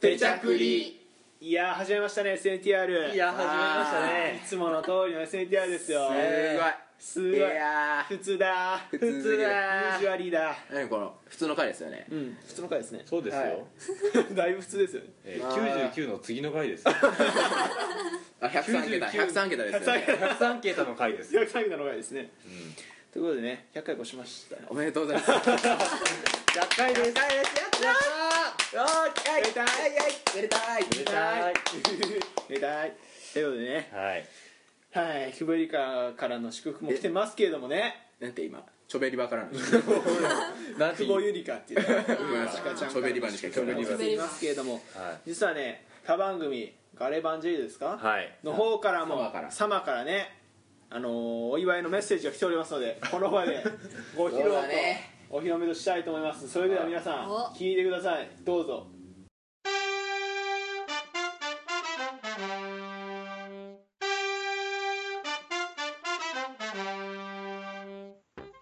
ペチャクリいやー始めましたね SNTR いや始めましたいねつもの通りの SNTR ですよ。すごい。すごい。いやー。普通だ。普通だ。ユージュアリーだ。何この普通の回ですよね。うん。普通の回ですね。そうですよ、はい。だいぶ普通ですよね。えー、99の次の回ですあ103桁。99 103桁ですよね。103桁。の回です。よ、103回の回ですね。ということでね100回越しました。おめでとうございます。100回です。やったーやりたい。やりたい。やりたい。やりたい。ということでね。はい。はい。クブリカからの祝福も来てますけれどもね。なんて今チョベリバからの。なんて 久保ゆりかっていう。ごめんなさいちゃんチョベリバにしか聞こえないチョベリバ。いますけれどもは実はね他番組ガレバンジェリーですか、はい。の方からも様から。ねあのーお祝いのメッセージが来ておりますのでこの場でご披露とお披露目としたいと思いますそれでは皆さんお聞いてくださいどうぞ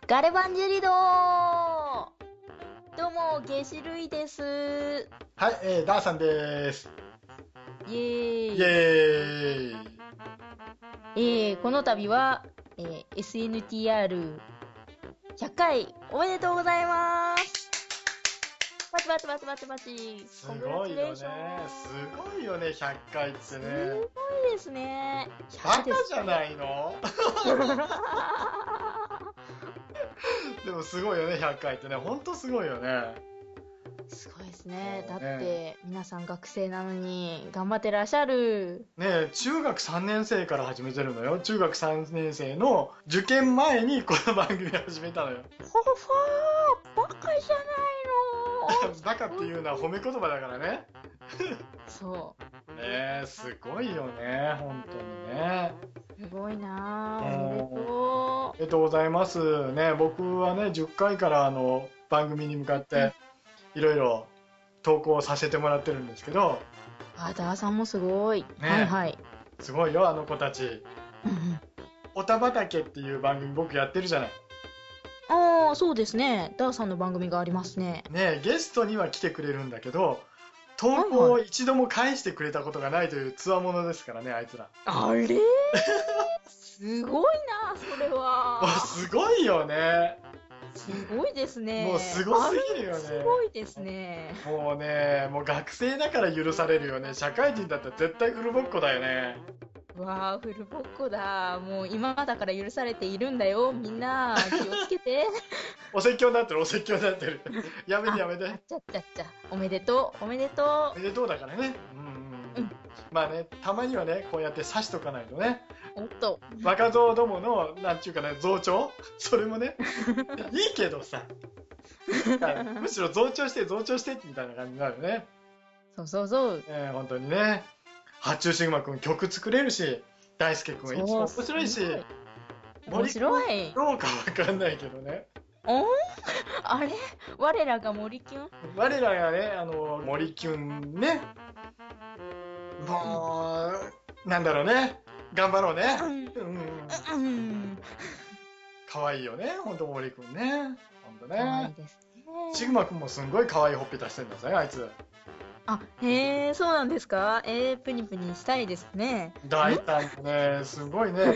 ガレバンジェリドどうも、ゲシルイです。はい、えー、ダーさんです。イエーイ。イエーイ。えー、この度は、えー、SNTR100 回おめでとうございます。パチパチパチパチパチ。すごいよね。すごいよね、100回ってすね。ごいですね。バ100カじゃないの？でもすごいよね、100回ってね。ほんとすごいよね。すごいですね。だっねて、皆さん学生なのに頑張ってらっしゃる。ねえ中学3年生から始めてるのよ。中学3年生の受験前にこの番組始めたのよ。フォフォーバカじゃないの バカっていうのは褒め言葉だからね。そう。ねえ、すごいよね、本当にね。すごいなおめでとありがとうございます。ね、僕はね、10回からあの番組に向かっていろいろ投稿させてもらってるんですけど、う。あ、ダーさんもすごい。ねはいはい。すごいよ、あの子たち。おたばたけっていう番組僕やってるじゃない。ああ、そうですね。ダーさんの番組がありますね。ね、ゲストには来てくれるんだけど、投稿を一度も返してくれたことがないというつわものですからね、あいつら。あれ？すごいなそれは。すごいよね。すごいですね。もうすごすぎるよねすごいですね。もうね、もう学生だから許されるよね。社会人だったら絶対フルボッコだよね。わあ、フルボッコだ。もう今だから許されているんだよ。みんな、気をつけて。お説教になってる、お説教になってる。やめてやめて。ちゃっちゃっちゃ。おめでとう。おめでとおめでとうだからね。うんまあね、たまにはね、こうやって刺しとかないとね。と。若造どもの、なんちゅうかね、増長？それもね、いいけどさ。むしろ増長して増長してみたいな感じになるよね。そうそうそう。えー、本当にね。八中シグマくん曲作れるし、大輔くんはいつも面白いし、面森白い。どうかわかんないけどね。おん？あれ？我らが森キュン？我らがね、あの、森キュンね。もう、なんだろうね。頑張ろうね。うんうん。うん。可愛いよね、ほんと森くんね。ほんと可愛いね。ですシね。グマくんもすんごい可愛いほっぺ出してんだぜ、あいつ。あ、へえ、そうなんですか？えー、プニプニしたいですね。大ちゃんもね、すごいね。ね、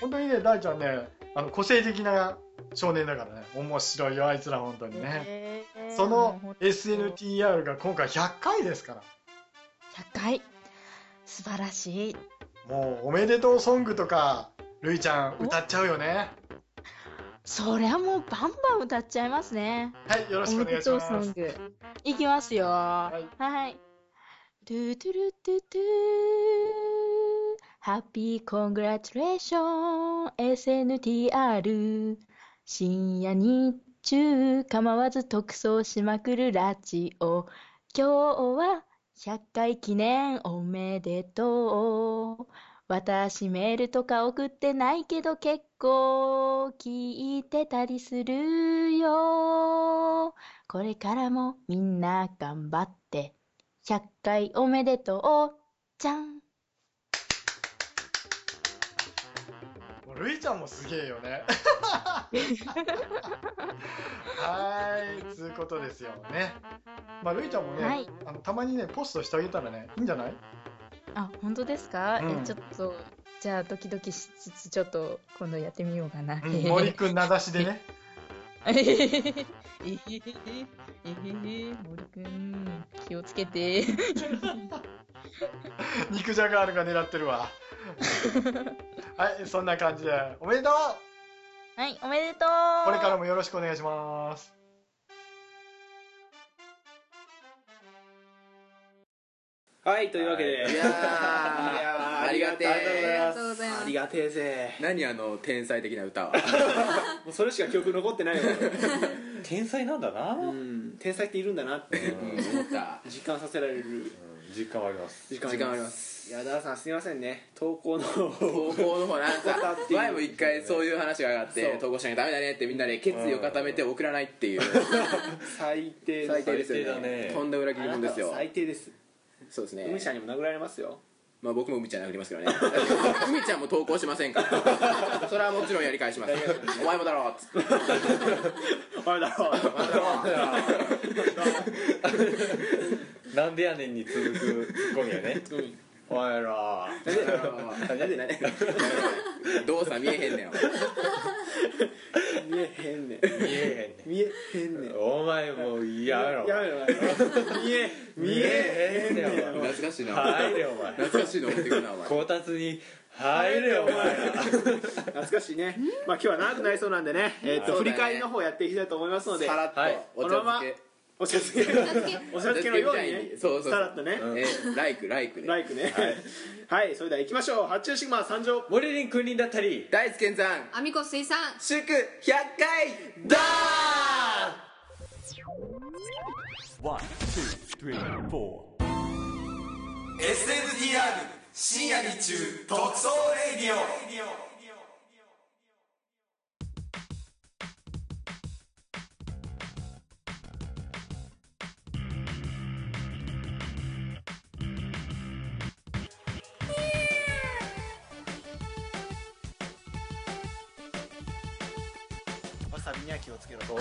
本当にね、大ちゃんね、あの、個性的な少年だからね、面白いよ、あいつら本当にね。へーその SNTR が今回100回ですから。100回。素晴らしい。もう、おめでとうソングとか、るいちゃん歌っちゃうよね。そりゃもうバンバン歌っちゃいますね。はい、よろしくお願いしおめますでとうソン。グ。いきますよ。はいはい。トゥトゥルトゥトゥ Happy Congratulation SNTR 深夜日中構わず特捜しまくるラジオ。今日は100回記念おめでとう。私メールとか送ってないけど結構聞いてたりするよ。これからもみんな頑張って。100回おめでとう。じゃん。もうルイちゃんもすげえよね。はい、つうことですよね。まあルイちゃんもね、はい、あのたまにねポストしてあげたらねいいんじゃない？あ、本当ですか？うん、えちょっとじゃあドキドキしつつちょっと今度やってみようかな。うん、森くん名指しでね。えへへへえへへへ森くん気をつけて。肉じゃがールが狙ってるわ。はいそんな感じで。おめでとう。はい、おめでとう。これからもよろしくお願いします。はいというわけで、い。やーありがてありがとうございえますありがとうございます。ありがてえぜ何あの天才的な歌は？もうそれしか記憶残ってないわ天才なんだな、ううんん天才っているんだなってうん思った。実感させられる実感はあります。時間時間あります。いやダーさんすみませんね。投稿の投稿の方なんか前も一回そういう話が上がって投稿しなきゃダメだねってみんなで決意を固めて送らないっていう。最低最低ですよね。とんだ裏切り者ですよ。最低です。そうですね。海ちゃんにも殴られますよ。まあ僕も海ちゃん殴りますけどね。海ちゃんも投稿しませんから。それはもちろんやり返します。お前もだろっつって。あれだろなんでやねんに続くツッコミやね。お前らなん。でなんで動作見えへんねん見えへんねん見え見えへんねんへんねんお前もうやめろやめろ見え見えへんねん懐かしいな入れお前懐かしいの持ってくるなお前こたつに入れお前ら懐かしいねまあ今日は長くなりそうなんでねえっと振り返りの方やっていきたいと思いますのでさらっとこのままお茶漬け。お茶漬け。のようにね。そうそうそう。さらっとね。えーライクライクね。ライクね。はい。それでは行きましょう。発注シグマ参上モリリン君臨だったり。大輔健さん。アミコ水産。祝100回。だー One, two, three, four. SNTR 深夜日中。特捜レディオていうのと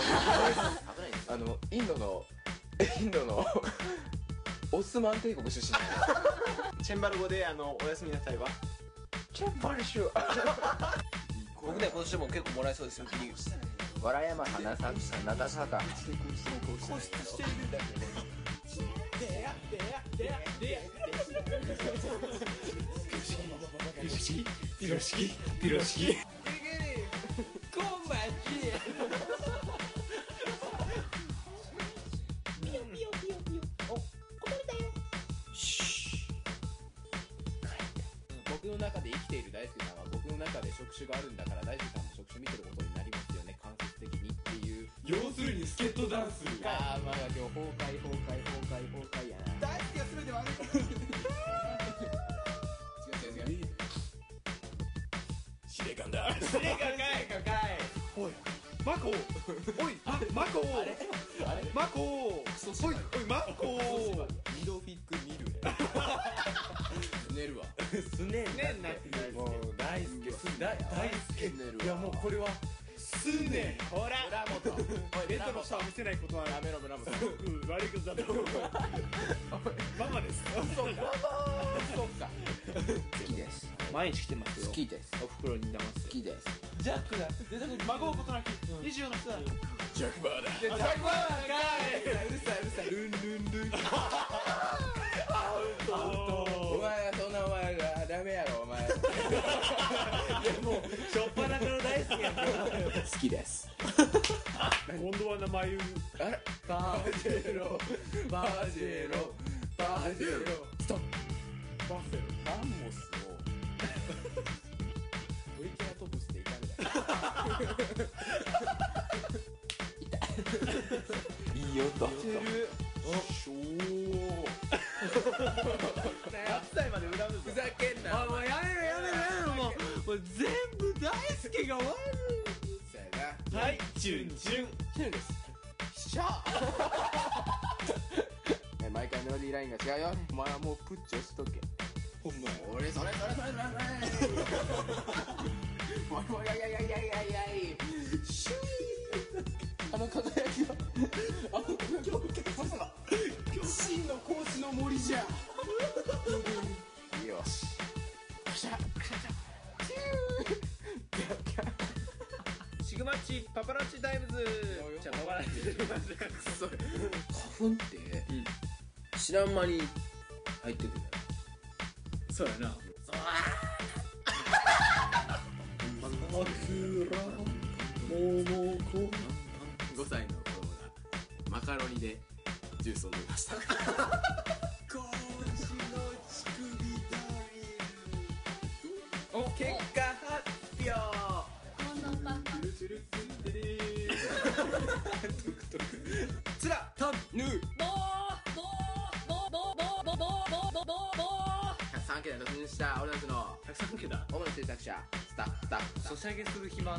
あのインドのインドのオスマン帝国出身 チェンバル語であのおやすみなさいはチェンバルシュ僕ね今年も結構もらえそうですよ笑山花さん名さ坂固執してるんだけどピロシキピロシキピロシキ歳まで恨むふざけんな。もうやめろやめろやめろ。もう全部大輔が悪いさよなはいチュンチュン。チュンです。しゃ 毎回メロディーラインが違うよ。お前はもうプッチョしとけ。知らん間に暇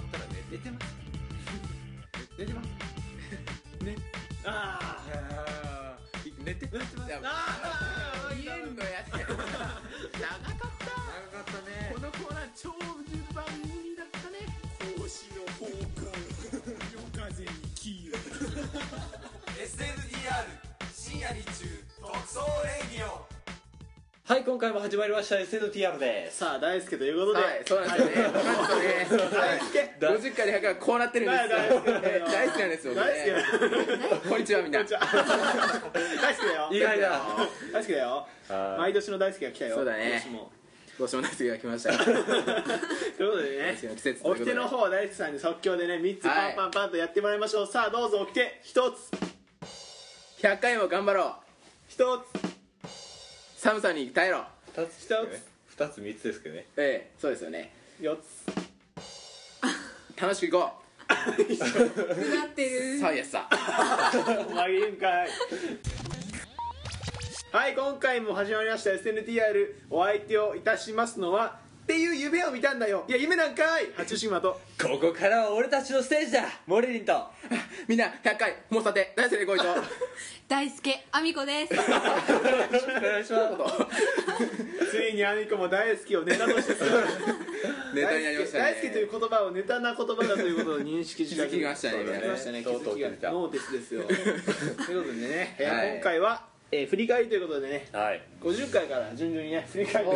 はい今回も始まりました SNTR です。さあ大輔ということで、はいそうなんですよねなんとね50回で100回こうなってるんですよ。大好きえ大好きなんですよ大好きこんにちはみんな。大好きだよ。意外だ。大好きだよ。はい毎年の大好きが来たよ。そうだね。今年も。どうしても大好きが来ました ということでね大好きな季節ということで。掟の方大輔さんに即興でね3つパンパンパンとやってもらいましょう、さあどうぞ掟1つ。100回も頑張ろう。1寒さに耐えろ。2つですね2つ3つですけどね。ええそうですよね。つ4つ。楽しくいこう。なってるさ。あやさ紛れんかい。はい今回も始まりました。SNTR お相手をいたしますのはっていう夢を見たんだよ。いや夢なんかい。八島と。ここからは俺たちのステージだ。モリリンと。みんな100回。もうさて。大好きでこいと。大輔あみこです。お願いします。ついにアミコも大好きをネタとして ネタになりましたね。大好きという言葉をネタな言葉だということを認識し気づきましたね。気づきましたね。気とうとうづきが。ノーテスですよ。ということでね、えーはい今回は、えー振り返りということでねはい。50回から順々にね振り返って。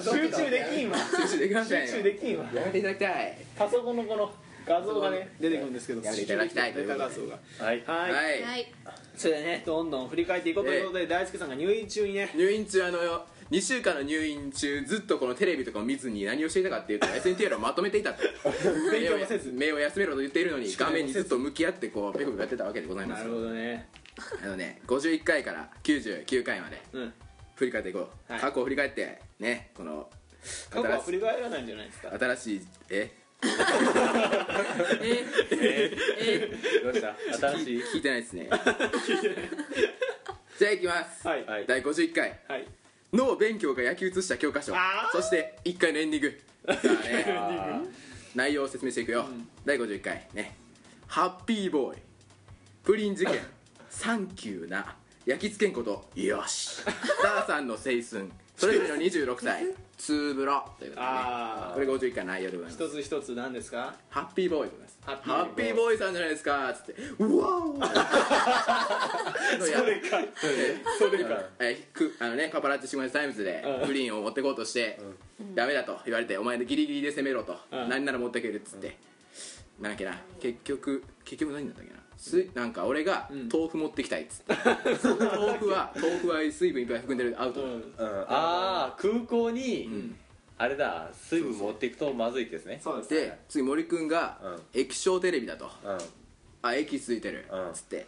集中できんわ。集中できましたね集中できんわ。やめていただきたい。パソコンのこの画像がね出てくるんですけどやめていただきたいというネことで。タ画像がはい。はい、はい。はい。それでねどんどん振り返っていこうということで、大輔さんが入院中にね。入院中あの2週間の入院中ずっとこのテレビとかを見ずに何をしていたかっていうと SNTR をまとめていたと。勉強もせず。目を休めろと言っているのに画面にずっと向き合ってこうペコペコやってたわけでございます。なるほどね あのね51回から99回までうん。振り返っていこう、はい。過去を振り返ってねこの過去は振新しいり返らないんじゃないですか？新しい え？どうした？新しい？聞いてないですね。じゃあいきます、はい。はい。第51回。はい。脳勉強が焼き写した教科書。あー。そして1回のエンディング。さあねあ内容を説明していくよ、第51回。ね。ハッピーボーイ。プリン事件サンキューな焼き付けんことよし。ダーさんの青春。それぞれの26歳。ツーブロということでね。これ51回の内容でございます。一つ一つ何ですか？ハッピーボーイでございますハッピーボーイさんじゃないですか。つって。うわお それか。それ。か。えくあのねパパラッチシグマタイムズでうん。グリーンを持ってこうとしてダメだと言われてお前でギリギリで攻めろと。うん。何なら持ってけるっつって。なんだっけな。結局結局何だったっけなすなんか俺がん。豆腐持ってきたいっつって。豆腐は豆腐は水分いっぱい含んでるアウト。うん。うん。ああ空港に、ん。あれだ水分持っていくとまずいですね。そうです。で次森くんがう液晶テレビだと。うん。あ液ついてる。うん。っつって。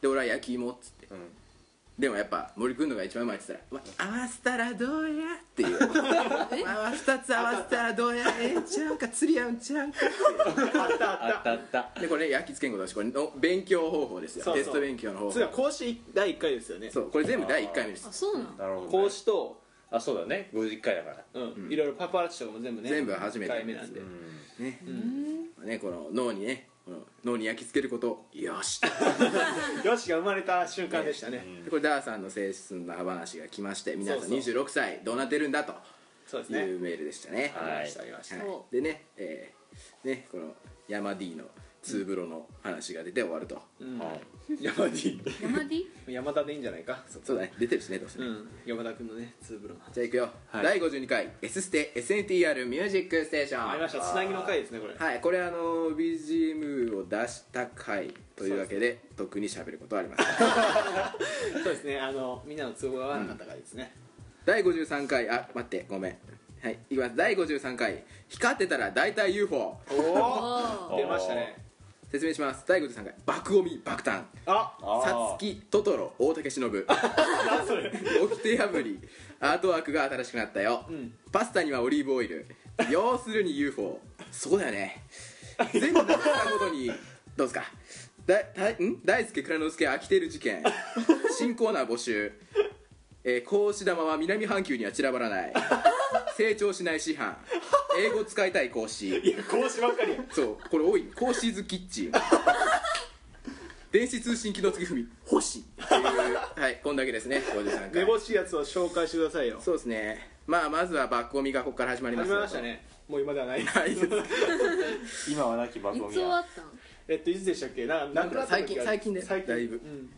で俺は焼き芋っつって。うんでもやっぱ森くんのが一番うまいっつったら「ま 合わせたらどうや?」っていう「まあ二つ合わせたらどうやええんちゃうか釣り合うんちゃうか」っていう。あったあった。あったでこれね焼き付けんことだしこれの勉強方法ですよ。そうそうテスト勉強の方次は法講師第1回ですよね。そうこれ全部第1回目です。あそうなんなるほど、ね、講師とあそうだね。50回だから。うん。いろいろパパラッチとかも全部ね全部初めて1回目なんで。ね。ねこの脳にね脳に焼き付けること。よし。よしが生まれた瞬間でしたね。でこれダーさんの青春の話が来まして皆さんそうそう。26歳どうなってるんだと。そうですね。いうメールでしたね。はい。ありましたありましたはいでねえーねこの山 D のツーブロの話が出て終わると、うん。はい 山 D 山 D? 山田でいいんじゃないか？そうだね。出てるしねどうせね、うん。山田君のねツーブロのじゃあいくよ、はい。第52回 S ステ SNTR ミュージックステーション。ありました。つなぎの回ですねこれ。はい。これあの BGM を出した回というわけで特に喋ることはありません。そうですね。あのみんなの都合が合わなかった回ですね。第53回あ待ってごめん。はい。いきます。第53回光ってたら大体 UFO おおお出ましたね説明します。第53回爆ゴミ爆誕。あさつきトトロ大竹しのぶ。何それ。掟破りアートワークが新しくなったよ、ん。パスタにはオリーブオイル。要するに UFO そうだよね。全部なったことにどうですか？だだん？大輔蔵之介飽きてる事件。新コーナー募集、えー格子玉は南半球には散らばらない成長しない師範。英語使いたい講師。いや講師ばっかり。やそう。これ多い。講師ズキッチン電子通信機能付き踏み。星っていう。はい。こんだけですね。53回めぼしいやつを紹介してくださいよ。そうですね。まあまずはバックゴミがここから始まります始めましたね。もう今ではない。はい。今はなき爆いゴミはつ終わったん？えっといつでしたっけ？ななくなった時が最近最近で最近。だいぶ。うん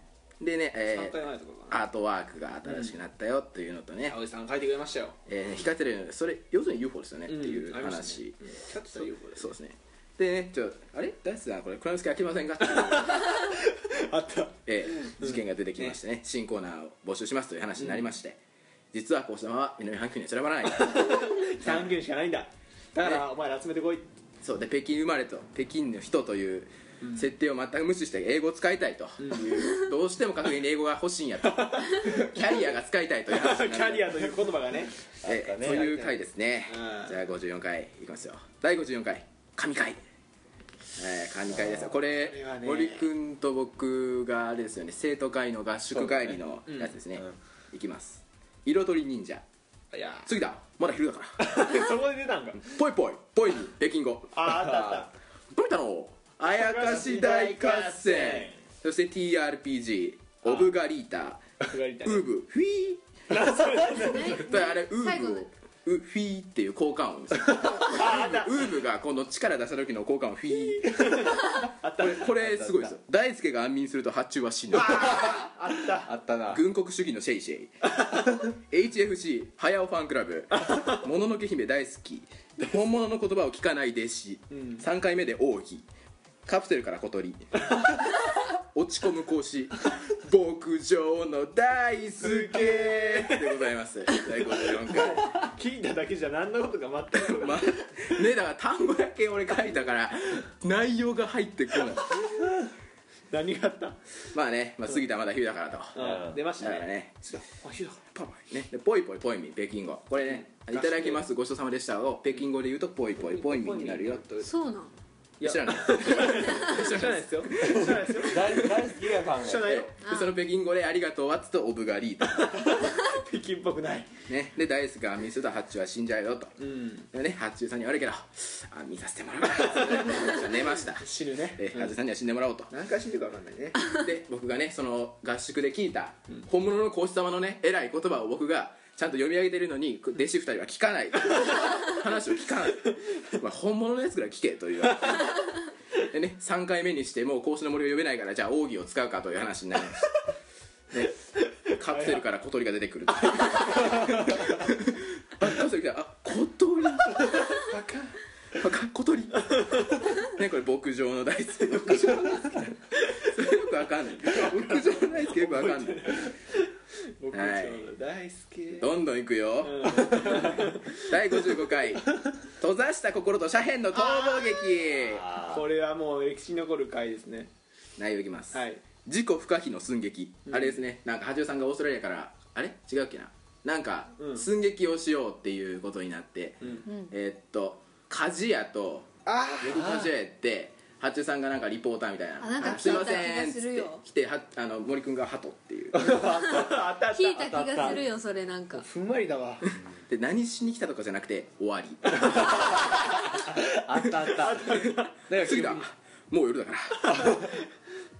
でね、え3回ーアートワークが新しくなったよっていうのとね、青井さん書いてくれましたよ。えー光ってるそれ要するに UFO ですよね。っていううんありました話、ねうん光ってたら UFO ですそうですね。でねちょあれ？大輔さんこれ蔵之介開けませんか？っていう、あった。えー事件が出てきましてね新コーナーを募集しますという話になりまして、実はこうしたまま南半球には散らばらない。3件しかないんだ。だからお前ら集めてこい。そう。で北京生まれと北京の人という設定を全く無視して英語を使いたいと。いう、どうしても格言に英語が欲しいんやと。キャリアが使いたいという話キャリアという言葉がね。えそういう回ですね。うん。じゃあ54回いきますよ。第54回。神回。えー神回ですよ。これこれはね。森君と僕があれですよね。生徒会の合宿帰りのやつですね。いきます。彩り忍者。いや。次だ。まだ昼だから。そこで出たんか。ぽいぽいぽいに。北京語。ああったあっ富田の？あやかし大合戦。そして TRPG オブガリータ。ウーブフィー。あれウーブをウフィーっていう効果音ですよ。ウーブが今度力出した時の効果音フィー。これこれすごいですよ。大輔が安眠すると発注は死ぬあった。あったな。軍国主義のシェイシェイ。HFC 早尾ファンクラブ。もののけ姫大好き。本物の言葉を聞かない弟子、3回目で奥義カプセルから小鳥。落ち込む講師。牧場の大輔。でございます。第54回。聞いただけじゃ何のことか全くまねだから単語だけ俺書いたから内容が入ってこない。何があった？まあね、まあ、過ぎたまだ冬だからと。うん。出ましたね。だからねパパイね。でポイポイポイミ北京語。これねいただきます。ごちそうさまでしたを北京語で言うとポイポイポイミになるよ。そうなん知らない 知らないですよ。知らないですよ。大大好きが考え知らないよ。でその北京語で「ありがとう」はつと「オブガリート北京っぽくない」ね。で大好きが安眠すると発注は死んじゃうよと。うん。でね発注さんに悪いけど安眠させてもらうから 寝ました。死ぬね。で発注さんには死んでもらおうと。何回死んでるか分かんないね。で僕がねその合宿で聞いた本物の皇子様のね偉い言葉を僕がちゃんと読み上げてるのに弟子二人は聞かない。話を聞かない、まあ、本物のやつぐらい聞けという でね3回目にしてもう孔子の森を呼べないからじゃあ奥義を使うかという話になりました ね。カプセルから小鳥が出てくるあカプセル来た。あ小鳥。バカ。バカ。小鳥。ねこれ牧場の大好き。牧場の大好き。それよくわかんない。牧場の大好きよくわかんない僕はい。大好きどんどんいくよ、第55回「閉ざした心と斜辺の逃亡劇。これはもう歴史に残る回ですね」内容いきます、はい。自己不可避の寸劇、あれですね。なんか八代さんがオーストラリアからあれ？違うっけな？なんかうん。寸劇をしようっていうことになって、ん。えーっと鍛冶屋とあ夜鍛冶屋って八代さんがなんかリポーターみたいな。あなんかあすいま聞いたせん」っつって気がするよ。来てはあの森君がハトっていう。ああったあった聞いた気がするよそれなんか。ふんわりだわ。で何しに来たとかじゃなくて終わり。あったあった。次だ。もう夜だから。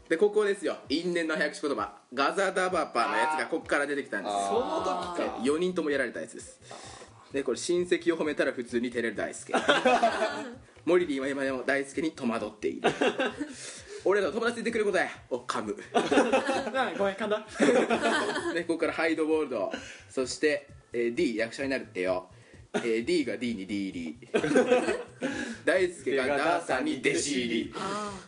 でここですよ。因縁の早口言葉。ガザダバパのやつがここから出てきたんです。そよの時か。4人ともやられたやつです。でこれ親戚を褒めたら普通に照れる大輔モリリーは今でも大輔に戸惑っている。俺らの友達でいてくれることや。を噛む。な あごめん噛んだ。ね、ここからハイドボールド。そして、えー D 役者になるってよ、えー D が D に D 入り。大輔がダーさんに弟子入り。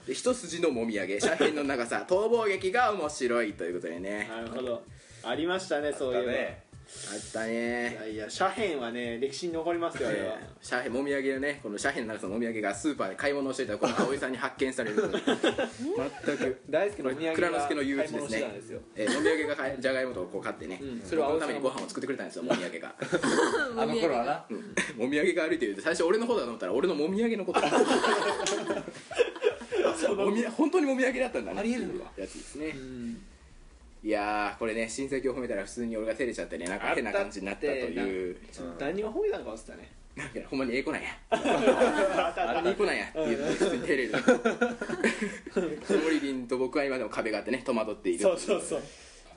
で一筋のもみあげ。斜辺の長さ。逃亡劇が面白いということでね。なるほど。ありましたねそういうの。ねあったいねやいや斜辺はね歴史に残りますよあれは。斜辺もみあげのねこの斜辺の長さのもみあげがスーパーで買い物をしていたらこの葵さんに発見される。全く大好きのお土産蔵之介の憂鬱です買い物してねたんですよ。えーもみあげが買いじゃがいもとこう買ってね、うん。それをのためにご飯を作ってくれたんですよもみあげが。あの頃はな。うん。もみあげが歩いてると最初俺の方だと思ったら俺のもみあげのこと もみ本当にもみあげだったんだね。ありえるのか。やつですね、いやーこれね親戚を褒めたら普通に俺が照れちゃってねなんか変な感じになったという。何を褒めたのか忘れたね。なんかほんまにええ子なんや。あった。あったいい子なんやって言って普通に照れる。モリリンと僕は今でも壁があってね戸惑っている。そうそうそう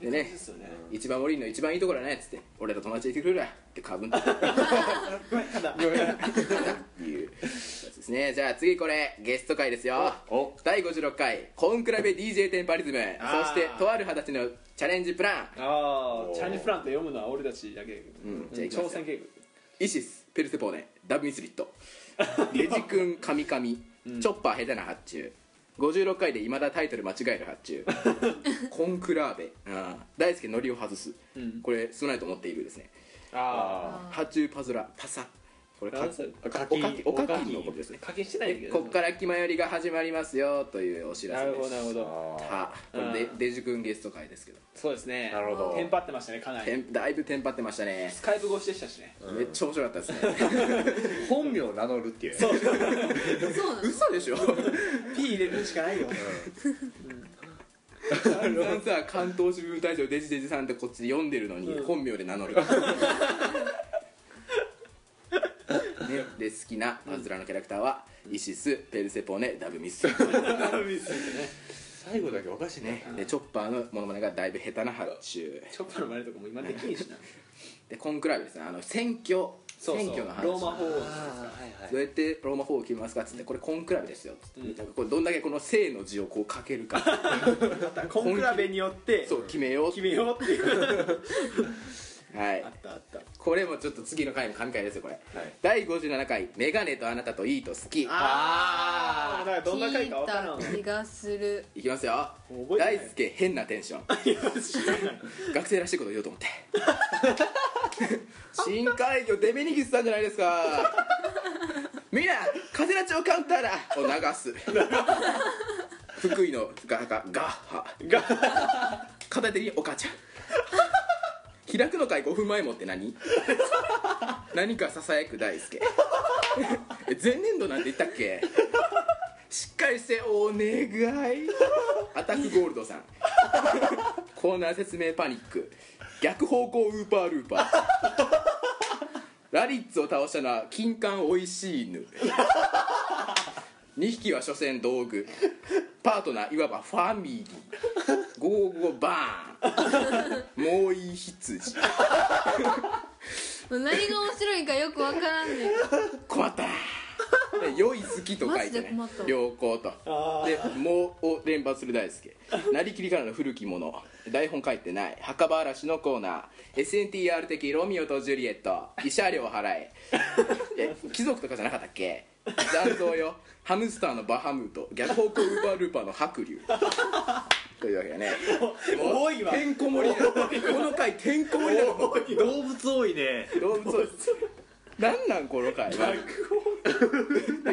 でね一番モリリンの一番いいところはねっつって俺と友達でいてくれるわってかぶんってごめん噛んだいうやつですね。じゃあ次これゲスト回ですよ。お第56回コンクラベ DJ テンパリズム。そしてとある二十歳のチャレンジプラン。ああチャイニーズプラント読むのは俺たちだけうん。じゃあ挑戦計イシスペルセポーネ。ダブミスリット。ゲジ君カミカミチョッパー下手な発注56回でいまだタイトル間違える発注。コンクラーベ。あー大輔ノリを外す、ん。これ少ないと思っているですね。あ発注パズラパサこれかなんすおかきおかきのことですねあ課金してないんだけどこっから気まよりが始まりますよというお知らなるせです。ほどなるほど。はこれでデジ君ゲスト会ですけど。そうですね。なるほど。テンパってましたねかなり。だいぶテンパってましたね。スカイプ越しでしたしね。めっちゃ面白かったですね。本名を名乗るっていう。ねそう。な の嘘でしょ。P 入れるしかないよ。散々さ関東支部隊長デジデジさんってこっちで読んでるのにうん。本名で名乗る。ね、で好きなパズラのキャラクターはイシスペルセポネダブミス。最後だけおかしいね。ねでチョッパーのモノマネがだいぶ下手な発注。チョッパーの真似とかも今できんしな。でコンクラーベですね。あの選挙。選挙の話。ローマ法王あはいはいどうやってローマ法を決めますかっつってこれコンクラベですよっつって、なんかこれどんだけこの正の字をこう書けるか。コンクラベによってそう決めよう。決めようっていうはい。あったあった。これもちょっと次の回も神回ですよこれ、第57回「メガネとあなたといいと好き」ああだからどんな回か分からん気がする。いきますよ。覚えてない。大輔変なテンション。学生らしいこと言おうと思って。深海魚デメニギスさんじゃないですか。みんな風ラチオカウンターだ。を流す。福井のガガガッハ。が片手にお母ちゃん開くの会5分前もって何？何かささやく大輔。え前年度なんて言ったっけ？しっかりしてお願い。アタックゴールドさん。コーナー説明パニック。逆方向ウーパールーパー。ラリッツを倒したのは金柑おいしい犬2匹は所詮道具。パートナーいわばファミリー。ゴーゴーバーン。もういい羊何が面白いかよくわからんねん。困った。良い好きと書いてね。良好と。あで「も」を連発する大輔。なりきりからの古きもの台本書いてない。墓場嵐のコーナー。SNTR 的ロミオとジュリエット。慰謝料払え。え貴族とかじゃなかったっけ？残像よハムスターのバハムート逆方向ウーパールーパーの白龍。というわけでね。多いわ。てんこ盛りだ。この回てんこ盛りだ動物多いね。動物をなんなんこの回は。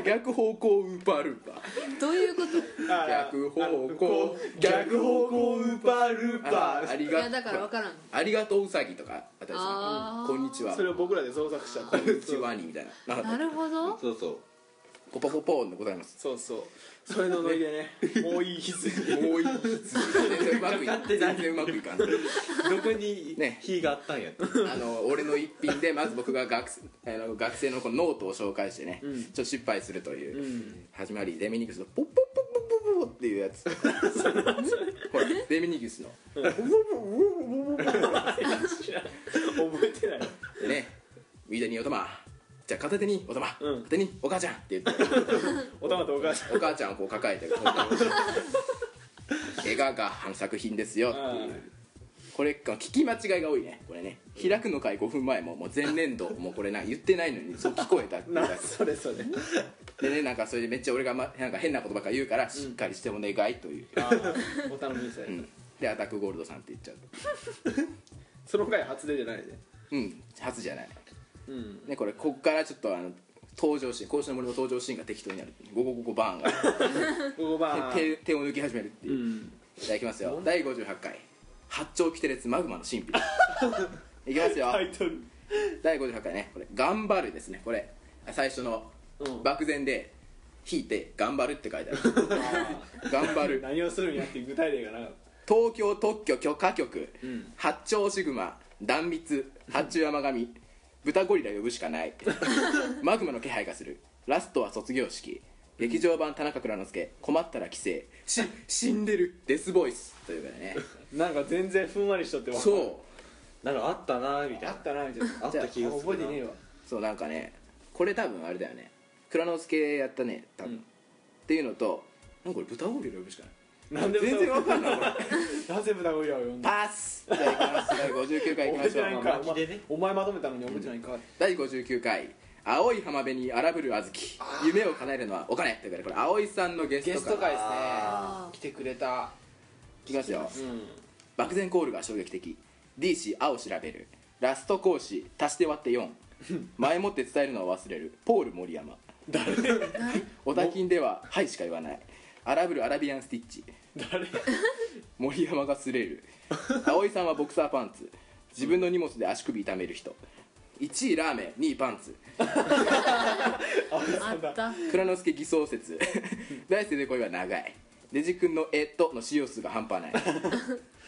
逆方向。ウーパールーパー。どういうこと？あ逆方向。逆方向ウーパールーパー。あありがいやだからわからん。ありがとううさぎとかあったりするこんにちは。それを僕らで創作したこんにちはにみたいな。なるほど。そうそうポポポポーンでございます。そうそう。それのノリでね もういい羊もういい全然うまくいかん。全然うまくいかんどこにね火があったんやってあの俺の一品でまず僕が学生あの学生のこのノートを紹介してね、ちょっと失敗するという、始まりデミニグスのポッポッポッポッポッポッっていうやつほらデミニグスの覚えてないでねウ右手におたまじゃあ片手におたま、うん。片手にお母ちゃんって言って。おたまとお母さん。お母ちゃんをこう抱えてこう絵 がが作品ですよっていう。これ聞き間違いが多いね。これね。開くの会5分前ももう前年度もうこれな言ってないのにそう聞こえたっていうだ なそれそれ。けでねなんかそれでめっちゃ俺が、ま、なんか変なことばっか言うからしっかりしてお願いという、あーお頼みにされたうん、でアタックゴールドさんって言っちゃうその回初出てないでうん。初じゃないうん。ねこれこっからちょっとあの登場シーン甲子の森の登場シーンが適当になる。ゴゴゴゴバーンが。5番手手を抜き始めるっていう。う、ん。いただきますよ。第58回八丁キテレツマグマの神秘。いきますよ、第58回ね。これ「頑張る」ですね。これ最初のうん。漠然で引いて「頑張る」って書いてある。頑張る。何をするんやって具体例がなかっ東京特許許可局、ん。八丁シグマ断蜜八中山上豚ゴリラ呼ぶしかない。マグマの気配がする。ラストは卒業式。劇場版田中蔵之介困ったら帰省。し死んでる。デスボイス。ということでね。たなんか全然ふんわりしとってわかるそう。なんかあったなみたいな。あったなみたいな。あった気がする覚えてねえわ。そうなんかね。これ多分あれだよね。蔵之介やったね多分、うん。っていうのとなんかこれ豚ゴリラ呼ぶしかない全然わかんない。なぜ豚ゴリラを呼んだパス。じゃあいきます第59回いきましょうお前まとめたのに覚えてないんか。第59回。青い浜辺に荒ぶる小豆。夢を叶えるのはお金。ということでこれ葵さんのゲストゲスト会ですね。あ来てくれた。いきますよ。うん漠然コールが衝撃的。D 氏青調べる。ラスト講師足して割って4 前もって伝えるのは忘れる。ポール森山。誰？オタキンでは「はい」しか言わない荒ぶるアラビアンスティッチ。誰？森山がスレール。葵さんはボクサーパンツ。自分の荷物で足首痛める人。1位ラーメン2位パンツ。あった。蔵之介偽装説。大勢で声は長い。デジ君の「えっと」の使用数が半端ない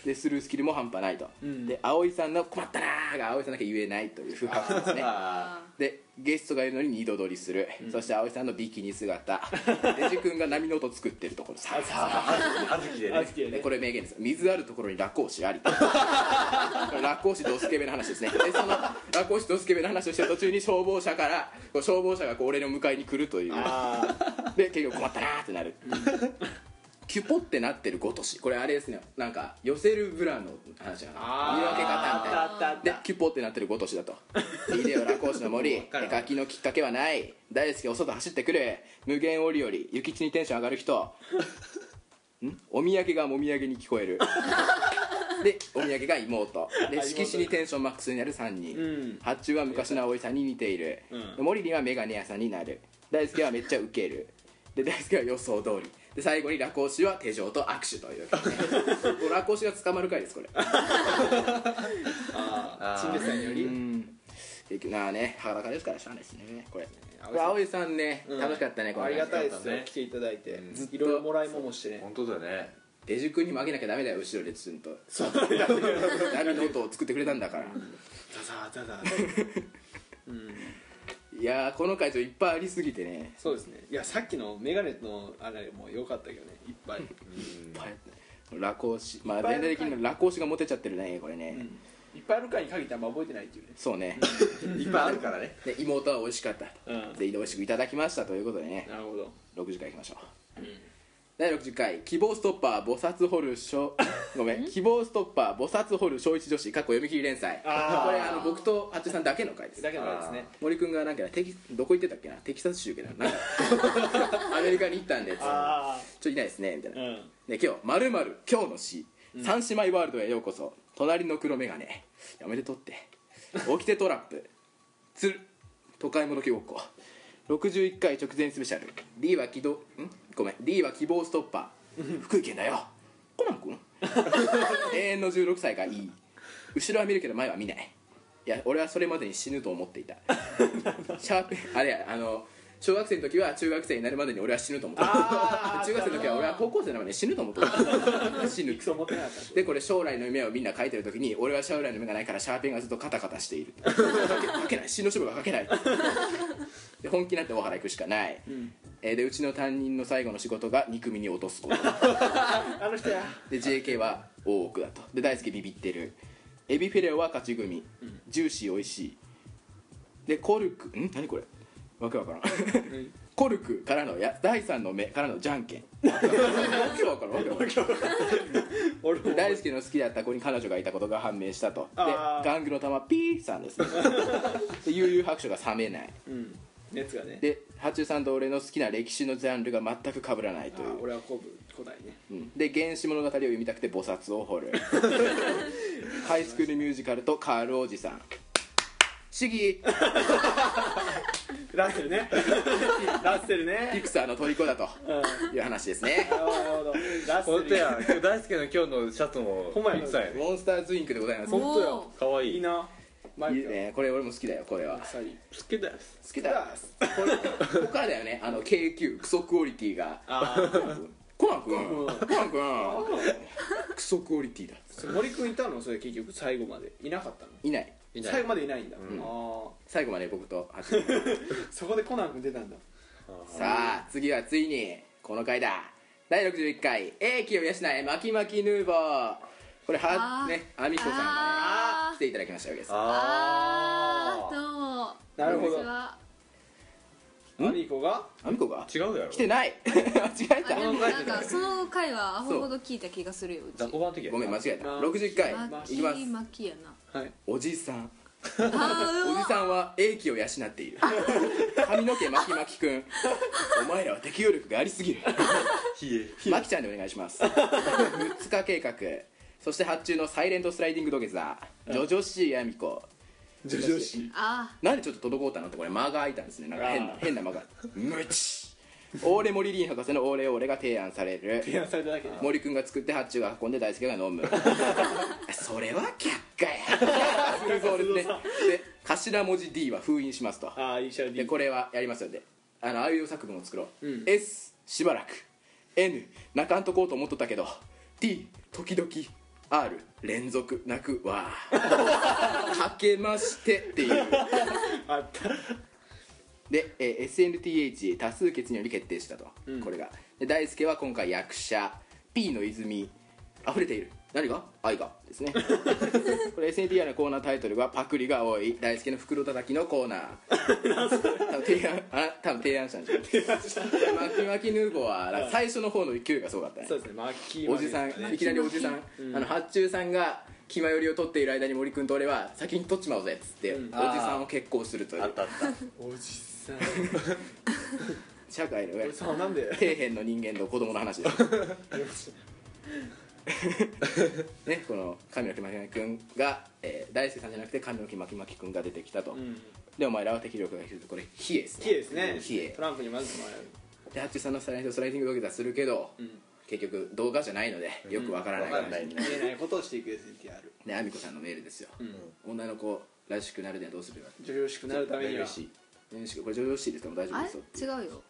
でスルースキルも半端ないと、で葵さんの「困ったなー」が葵さんだけ言えないという不発ですね。あでゲストがいるのに二度撮りする、そして葵さんのビキニ姿。デジ君が波の音作ってるところ。さあ。あずきでね。でこれ名言です。水あるところに裸講師あり これ裸講師ドスケベの話ですね。でその裸講師ドスケベの話をしてる途中に消防車から消防車がこう俺の迎えに来るという。で結局困ったなーってなるキュポってなってるごとしこれあれですねなんか寄せるブラの話な。の見分け方みたいな。でキュポってなってるごとしだと。いいでよ裸講師の森絵描きのきっかけはない。大好きお外走ってくる。無限折々諭吉にテンション上がる人。ん？お土産がもみあげに聞こえる。でお土産が妹。で色紙にテンションマックスになる3人、うん。発注は昔の葵さんに似ている、うん。でモリリンはメガネ屋さんになる。大輔はめっちゃウケる。で大輔は予想通りで最後に裸講師は手錠と握手という。これ裸講師が捕まる回ですこれ。あ陳列祭により。なあね裸ですからしゃあないですねこれ。こ葵さんねうん。楽しかったねこのありがたいですよね。来ていただいて。ずっと。いろいろもらい物もしてね本当だね。デジ君に負けなきゃダメだよ後ろでツンと。そう。波の音を作ってくれたんだから。ザザザザ うんいやーこの回ちょっといっぱいありすぎてね。そうですね。いやさっきのメガネのあれも良かったけどね。いっぱい。いっぱい裸講師まあ全体的に裸講師がモテちゃってるねこれね、いっぱいある回に限ってあんま覚えてないっていうね。そうね。いっぱいあるからね。で妹は美味しかった。と、うん。で美味しくいただきましたということでね。なるほど。60回いきましょう、第60回希望ストッパー菩薩掘る小 ごめん希望ストッパー菩薩掘る小一女子過去読み切り連載これあの僕と八中さんだけの回です。だけの回ですね。森君がなんかテキどこ行ってたっけな？テキサス州けな。なんか。アメリカに行ったんでちょっあといないですねみたいな、あうん。で今日「まる今日の詩、三姉妹ワールドへようこそ。隣の黒眼鏡やめてとって。起きてトラップ。つる。都会もどきごっこ。61回直前スペシャル。D は希動。ん？ごめん。D は希望ストッパー。福井県だよ。コナン君？永遠の16歳がいい。後ろは見るけど前は見ない。いや俺はそれまでに死ぬと思っていた。シャーペンあれやあの小学生の時は中学生になるまでに俺は死ぬと思ってた 中学生の時は俺は高校生なのに死ぬと思ってた。死ぬ。クソ持ってなかったでこれ将来の夢をみんな書いてる時に俺は将来の夢がないからシャーペンがずっとカタカタしている。書けない。死の勝負が書けない。で本気になって大原行くしかない、えーでうちの担任の最後の仕事が憎みに落とすことあの人や。で JK は大奥だと。で大輔ビビってる。エビフィレオは勝ち組、ジューシーおいしい。でコルク。ん？何これ？わけわからん。コルクからのや第三の目からのじゃんけん。わけわからん。わけわからん。大輔の好きだった子に彼女がいたことが判明したと。で玩具の玉ピーさんですね。で悠々白書が冷めないうん。熱がね。で八中さんと俺の好きな歴史のジャンルが全く被らないという。あ俺は古代ね。うん。で原始物語を読みたくて菩薩を掘る。ハイスクールミュージカルとカールおじさん。シギラッセルね。ラッセルピねクサーの虜だと。うん。いう話ですね。なるほどなるほど。ラッセル。本当や今日大輔の今日のシャツもほんまや。ピクサーやね。モンスターズインクでございます。本当やおかわいい。いいな。マイク。いいね。これ俺も好きだよこれは。好きだよ好きだ。これここからだよね。あの KQ クソクオリティが。あコナン君。コナン君。クソクオリティだ。あ森君いたの？それ結局最後まで。いなかったの？いないいない。最後までいないんだ、ん。あ最後まで僕と そこでコナン君出たんだ。さあ次はついにこの回だ。第61回「英気を養え巻き巻きヌーボー」これはあー。ねアミコさんがあね来ていただきましたわけです。あーどうも。なるほど。こんにちはアミコが？アミコが？違うやろ。来てない。間違えた。あでもなんかその回はアホほど聞いた気がするようち。雑魚版の時やごめん間違えた。まあ60回。巻きいきます巻きやなはい。おじさん。あおじさんは英気を養っている。髪の毛巻き巻きくん。お前らは適応力がありすぎる。マキちゃんでお願いします。6つ化計画。そして発注のサイレントスライディング土下座。ジョジョシーアミコジョジョシあなんでちょっと滞ったのってこれ間が空いたんですね。なんか変な変な間が。ムチオーレモリリン博士のオーレオーレが提案される。提案されただけで森くんが作って発注が運んで大輔が飲む。それは却下や。フルゾールですね。で頭文字 D は封印しますと。ああイニシャル D でこれはやりますよ。であのああいう作文を作ろう、うん。S しばらく。N 泣かんとこうと思っとったけど。T 時々 R 連続泣くわ。かけましてっていう。あった。で、えー SNTH 多数決により決定したと、うん。これが。で大輔は今回役者。P の泉。溢れている何が？愛が。ですね。これ SNTR のコーナータイトルは「パクリが多い。大輔の袋叩きのコーナー」多分提案あ多分提案したんじゃないマキマキヌーボーは最初の方の勢いがすごかったね。そうですねマッキーおじさんいきなりおじさん、あの発注さんが気まよりを取っている間に森君と俺は先に取っちまおうぜっつって、うん。おじさんを結婚するという。あったあった。おじさん。社会の上。底辺の人間の子供の話です ねこの神の木まきまきくんが、えー大輔さんじゃなくて神の木まきまきくんが出てきたと、うん。でお前らは適力が低いと。これ冷えですね。キエですね。冷えトランプに混ぜてもらえるでハッチさんのスライドスライディング土下座するけど、うん。結局動画じゃないのでよくわからない。問題になる、見えないことをしていく SNTR でアミコさんのメールですよ、うん。女の子らしくなるにはどうするか。女々しくなるためには。これ女々しいですか？も大丈夫あですよ。れ？違うよ。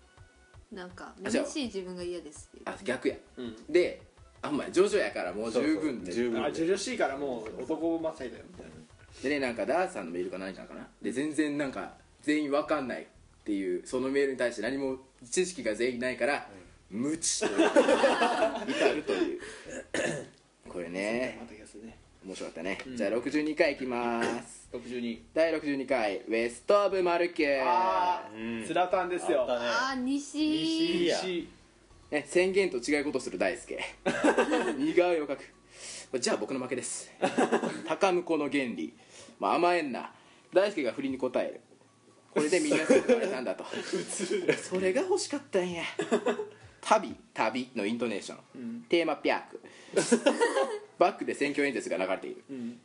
なんかあ違う。珍しい自分が嫌ですっていう。あ逆や。うん。であんまりジョジョやからもう十分で十分あ女々しいからもう男まさいだよみたいな。でねなんかダースさんのメールか何かなかな？で全然なんか全員わかんないっていうそのメールに対して何も知識が全員ないから、無知と至るという。これね。ね。面白かったね、うん。じゃあ62回いきます。62第62回ウエスト・オブ・マルキューあうん。あスラタンですよ。あったね。あー西。西や。西ね、宣言と違うことする大輔。苦いを書く。じゃあ僕の負けです。高婿の原理、まあ、甘えんな。大輔が振りに答える。これでみんな救われたんだと。それが欲しかったんや。旅。旅のイントネーション、テーマピャーク。バックで選挙演説が流れている、ん。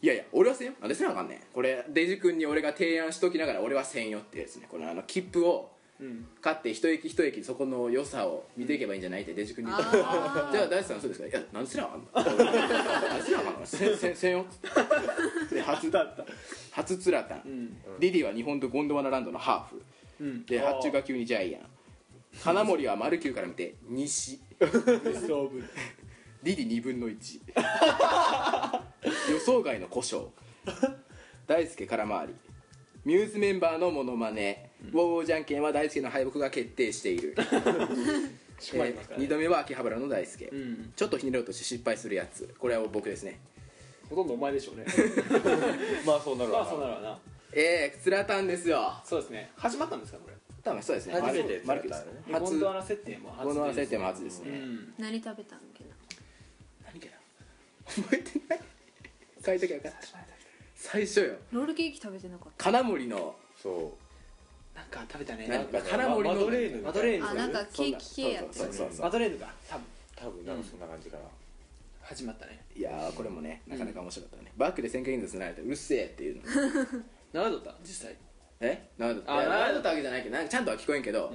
いやいや俺はせんよ。なんでせなあかんねん。これデジ君に俺が提案しときながら俺はせんよってやつね。このあの切符をうん買って一駅一駅そこの良さを見ていけばいいんじゃないってデジ君に言ったじゃあ大地さんそうですか？いや何すらあんの？何すらあかんの？せんせんせんよで初だった。初ツラタン、ん。リリーは日本とゴンドワナランドのハーフ。うん。で発注が急にジャイアン。金森は丸九から見て西。リリ2分の1予想外の故障。大輔空回りミューズメンバーのモノマネ、ウォーウォーじゃんけんは大輔の敗北が決定している、しまいますからね。2度目は秋葉原の大輔、うん。ちょっとひねろうとして失敗するやつ。これは僕ですね。ほとんどお前でしょうね。まあそうなるわまあそうなるわな。ええつらたんですよ。そうですね。始まったんですかこれ。多分そうですね。初めてマルクです初。ゴンドワナ設定も初ゴンドワナ設定も初ですね。うん。何食べたんけな。何かな。覚えてない。書いときゃ分かんない最初よ。ロールケーキ食べてなかった？金森のそなんか食べたね。なんかう金森のマドレーヌマドレーヌあなんかケーキ系やったよそうそうそうそう。マドレーヌか。多分。多分なんかそんな感じかな。始まったね。いやーこれもねなかなか面白かったね。バックで1000回演説なられてうるせえっていうの。何だった？実際。え？なんだああなんだったわけじゃないけどなんかちゃんとは聞こえんけど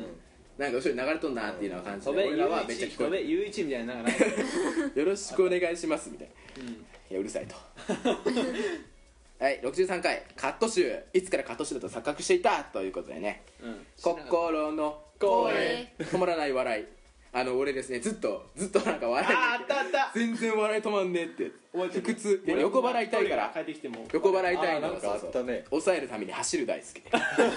なんか後ろに流れとんなっていうのは感じて俺らはめっち。ゃ聞こえ飛べ U1 みたいななんかないる。よろしくお願いしますみたいな。いやうるさいと はい63回。カット集。いつからカット集だと錯覚していた？ということでね。うん。心の声。止まらない笑い。あの俺ですねずっとずっとなんか笑い。ああったあった。全然笑い止まんねえって。腹痛。横払いたいから。帰ってきても。横払いたいのそうそう。あったね。抑えるために走る大輔。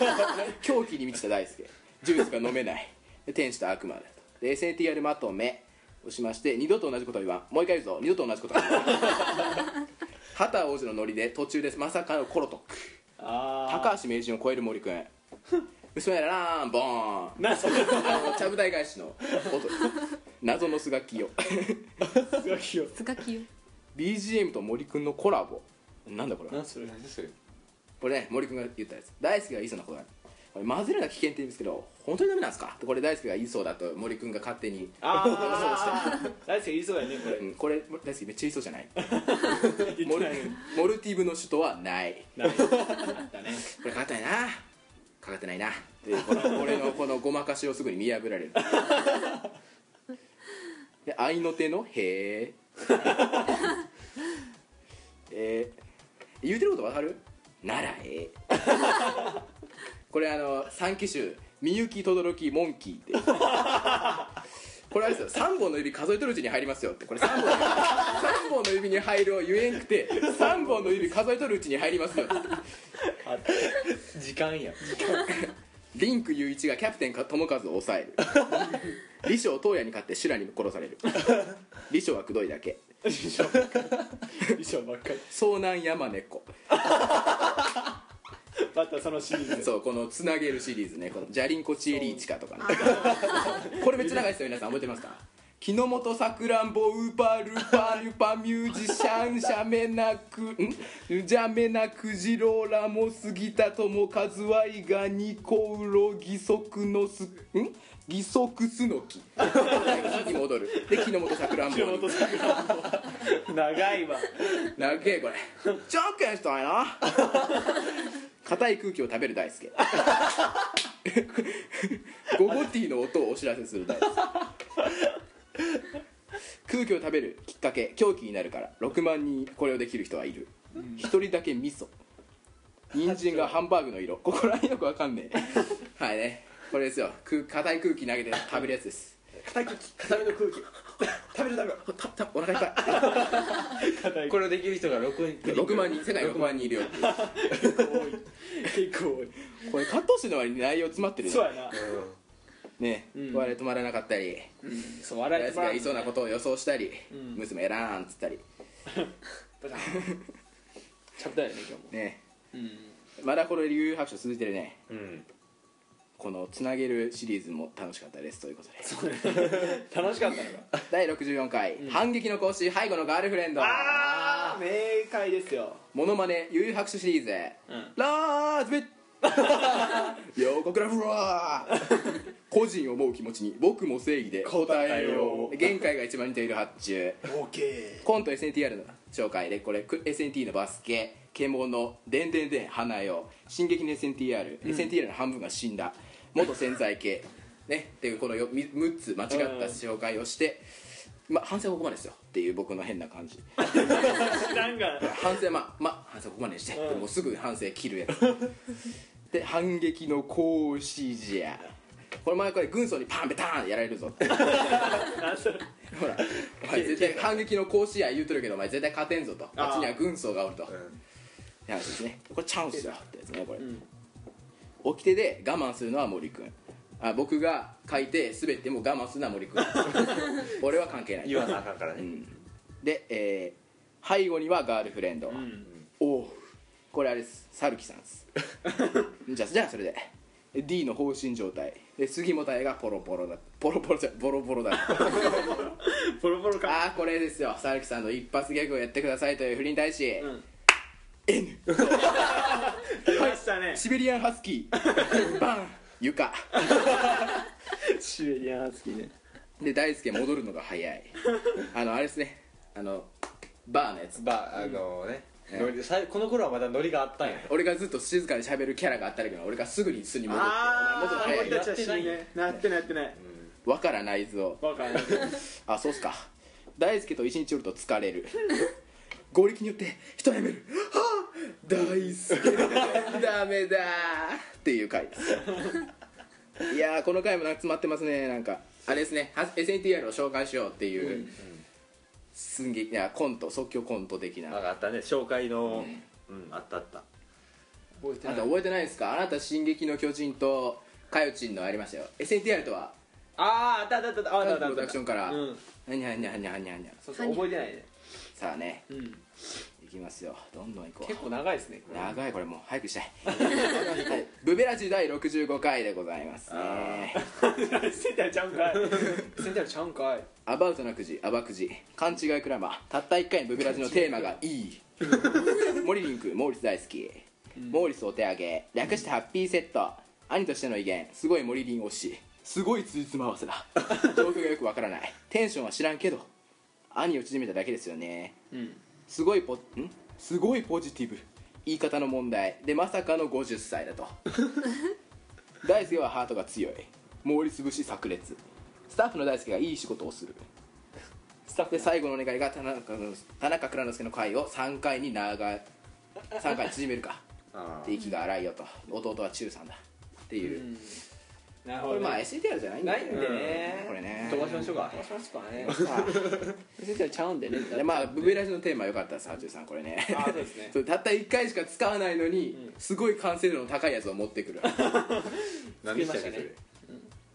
狂気に満ちた大輔。ジュースが飲めない。で天使と悪魔だと。で SNTR まとめをしまして二度と同じことは言わん。もう一回言うぞ。二度と同じことは言わん畑王子のノリで途中ですまさかのコロトック。あ高橋名人を超える森くん。娘らラーンボーン。あなそれ。あのちゃぶ台返しの音。謎のスガキよ。すごいよ。スガキよ。BGM と森くんのコラボ。なんだこれは。何それ何それ。これね森くんが言ったやつ。大輔が言いそうなことがある混ぜるのは危険って言うんですけど本当にダメなんですか？これ大輔が言いそうだと森くんが勝手に。ああ 大輔言いそうやねこれ。うんこれ大輔めっちゃ言いそうじゃない？モルモルティブの首都はない。ない。あったねこれかかってないな。かかってないな。でこの俺の このごまかしをすぐに見破られる。で愛の手の「へえ」えー、言うてることわかる？ならええこれあの三機種みゆきとどろきモンキーって これあれですよ3本の指数えとるうちに入りますよって。これ3本三本の指に入るを言えんくて3本の指数えとるうちに入りますよって。時間や。リンク雄一がキャプテンか友和を抑える。李翔東野に勝って修羅に殺される。李翔はくどいだけ。衣装ばっかり。衣装ばっかり。遭難山猫 またそのシリーズ。そうこのつなげるシリーズね。このジャリンコチエリーチカとかね。これめっちゃ長いですよ皆さん。覚えてますか？木の本さくらんぼウパルパルパミュージシャンシャメナクんジャメナクジローラモ杉田智和ワイガニコウロ義足のすん義足すのきに戻るで木の本さくらんぼに長いわ長えこれじゃんけんしたいな硬い空気を食べる大輔。ゴゴティーの音をお知らせする大輔。空気を食べるきっかけ狂気になるから。6万人これをできる人はいる。一、人だけ味噌。人参がハンバーグの色。ここら辺よくわかんねえ。はいね。これですよ。空硬い空気投げて食べるやつです。硬い空気。硬めの空気食べる食べる。たたお腹痛い硬い。これをできる人が6人6万人世界6万人いるよ結構多い結構多いこれカットしての割に内容詰まってるよそうやなね、うん笑い止まらなかったりうんそう笑いやつが言いそうなことを予想したり、うん娘やらんっつったりバタンチャプターやね今日もねうんまだこれ理由白書続いてるねうんこのつなげるシリーズも楽しかったですということで。楽しかったのか。第64回、反撃の講師背後のガールフレンド。ああ明快ですよ。モノマネ悠々白書シリーズ、うん。ラーズベッ予告ラフラー個人を思う気持ちに僕も正義で答えよう。限界が一番似ている発注。オーケコント SNTR の紹介でこれく SNT のバスケ。獣でんでんでん花よ。進撃の SNTR、SNTR の半分が死んだ元潜在系。ね。っていうこのよみ6つ間違った紹介をして、まあ反省はここまでですよっていう僕の変な感じ。ーなんか反省はまあまあ反省はここまでにして、うん。もうすぐ反省切るやつ。で反撃の講師じゃ。これ前これ軍曹にパンペターンやられるぞ。ってほら。お前絶対反撃の講師や言うとるけどお前絶対勝てんぞと。あっちには軍曹がおると。って話ですね。これチャンスだってやつねこれ、ん起きてで我慢するのは森君あ僕が書いて滑っても我慢するのは森君 俺は関係ない。言わなあかんからね。うん。で、えー背後にはガールフレンド、うん。おうこれあれです。サルキさんです。じゃあじゃあそれで。D の放心状態。で杉本彩がポロポロだ。ポロポロじゃボロボロだ。ボロボロか。ああこれですよ。サルキさんの一発ギャグをやってくださいという振りに対し、ん N 出ましたね。シベリアンハスキー。バン。床。シベリアンハスキーね。で大輔戻るのが早い。あのあれですね。あのバーのやつ。ばあのね。ノリさいこの頃はまだノリがあったんや。俺がずっと静かに喋るキャラがあったけど俺がすぐに巣に戻ってああ俺たちは死んね。なってないやってない。わからないぞ。わかんない。あそうっすか。大輔と一日おると疲れる。合力によって人をやめる。はあ大輔ダメだ。っていう回です。いやーこの回もなんか詰まってますね。なんかあれですね。は SNTR を紹介しようっていう、寸劇いやコント即興コント的な。ああったね。紹介のうんあったあった。覚えてあなた覚えてないですか？あなた「進撃の巨人」と「かよちん」のありましたよ。SNTR とは？あああったあった。あったあったあった。プロダクションから。うん「はにゃはにゃはにゃはにゃはにゃ。そうそう覚えてないね」さあね。うん。いきますよ。どんどんいこう。結構長いですね長いこれもう早くしたい。は いブベラジ第65回でございますね。センターちゃうんかい。センターちゃうんかい。アバウトなくじアバくじ勘違いクラマー。たった1回のブベラジのテーマがいい。モリリンクモーリス大好き、モーリスお手上げ。略してハッピーセット。兄としての威厳。すごいモリリン推し。すごいついつま合わせだ。状況がよくわからない。テンションは知らんけど。兄を縮めただけですよね。うんすごいポん？すごいポジティブ。言い方の問題。でまさかの50歳だと。大輔はハートが強い。毛利潰し炸裂。スタッフの大輔がいい仕事をする。スタッフで最後のお願いが田中の田中蔵之介の回を3回に長い3回に縮めるか。あで息が荒いよと。弟は中さんだ。っていう、なるほどこれまあ STR じゃないんだよ。ないんでね。これね。飛ばしましょうか。飛ばしますかね。さセンターちゃうんでね。あでまあブベラジのテーマよかったら30さんこれね。あそうですね。そうたった1回しか使わないのに、すごい完成度の高いやつを持ってくる。何でしたっけ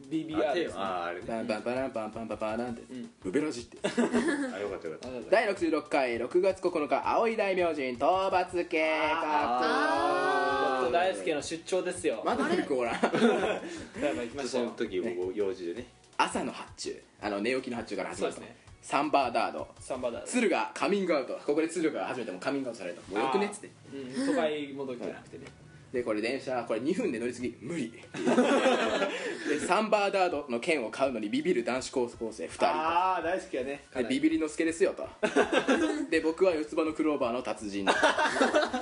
BBR ですね。マああれね。パンパンパランパンパンパンパランって、ブベラジって。あよかったよかっ 第66回6月9日青い大明神討伐計画大輔の出張ですよまだ出てこらん。さあ行きまたしょう。その時僕用事でね。朝の発注。あの寝起きの発注から始まるとそうですね。サンバーダード。サンバだ鶴がカミングアウト。ここで鶴が初めてもカミングアウトされるともうよくねっつって。うん。都会戻りじゃなくてねでこれ電車これ2分で乗り継ぎ無理。でサンバーダードの剣を買うのにビビる男子高校生2人ああ大好きやね。でビビりの助ですよと。で僕は四つ葉のクローバーの達人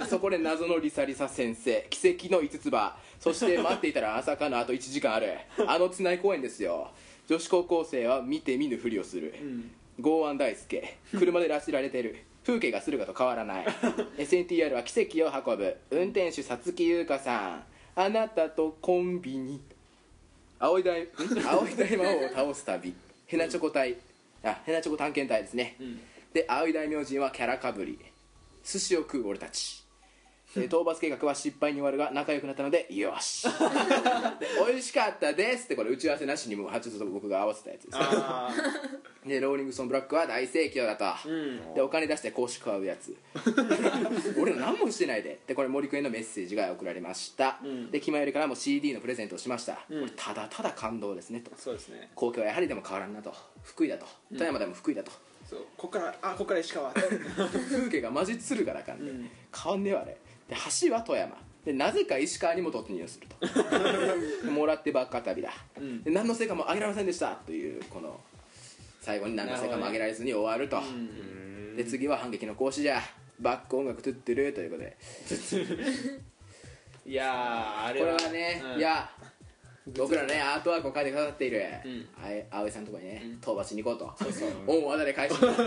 そこで謎のリサリサ先生奇跡の五つ葉。そして待っていたら朝かのあと1時間ある。あの津内公園ですよ。女子高校生は見て見ぬふりをする、剛腕大輔。車で拉致られてる風景が駿河と変わらない。SNTR は奇跡を運ぶ。運転手さつき優香さん。あなたとコンビニ。青い大ん？青い大魔王を倒す旅。ヘナチョコ隊。あヘナチョコ探検隊ですね、で青い大明神はキャラかぶり。寿司を食う俺たち。で討伐計画は失敗に終わるが仲良くなったのでよし。で美味しかったです。ってこれ打ち合わせなしにも初と僕が合わせたやつです。あ でローリングストンブラックは大盛況だと、でお金出して公式買うやつ。俺ら何もしてないで。でこれ森君へのメッセージが送られました、で決まりからも CD のプレゼントをしました、これただただ感動ですねと。あそうですね。皇居はやはりでも変わらんなと。福井だと。富山でも福井だと、そう。ここからあここから石川。風景がマジ敦賀だからね、変わんねえわあれで橋は富山。でなぜか石川にも突入すると。でもらってばっか旅だ、で何の成果も上げられませんでした。というこの最後に何の成果も上げられずに終わると。で次は反撃の講師じゃ。バック音楽トゥットゥルーということで。いやーあこれは。れはね、うん。いや僕らねアートワークを書いてくださっている、ん。あい葵さんのとこにね、討伐しに行こうと。恩をあだで返しに行こうた。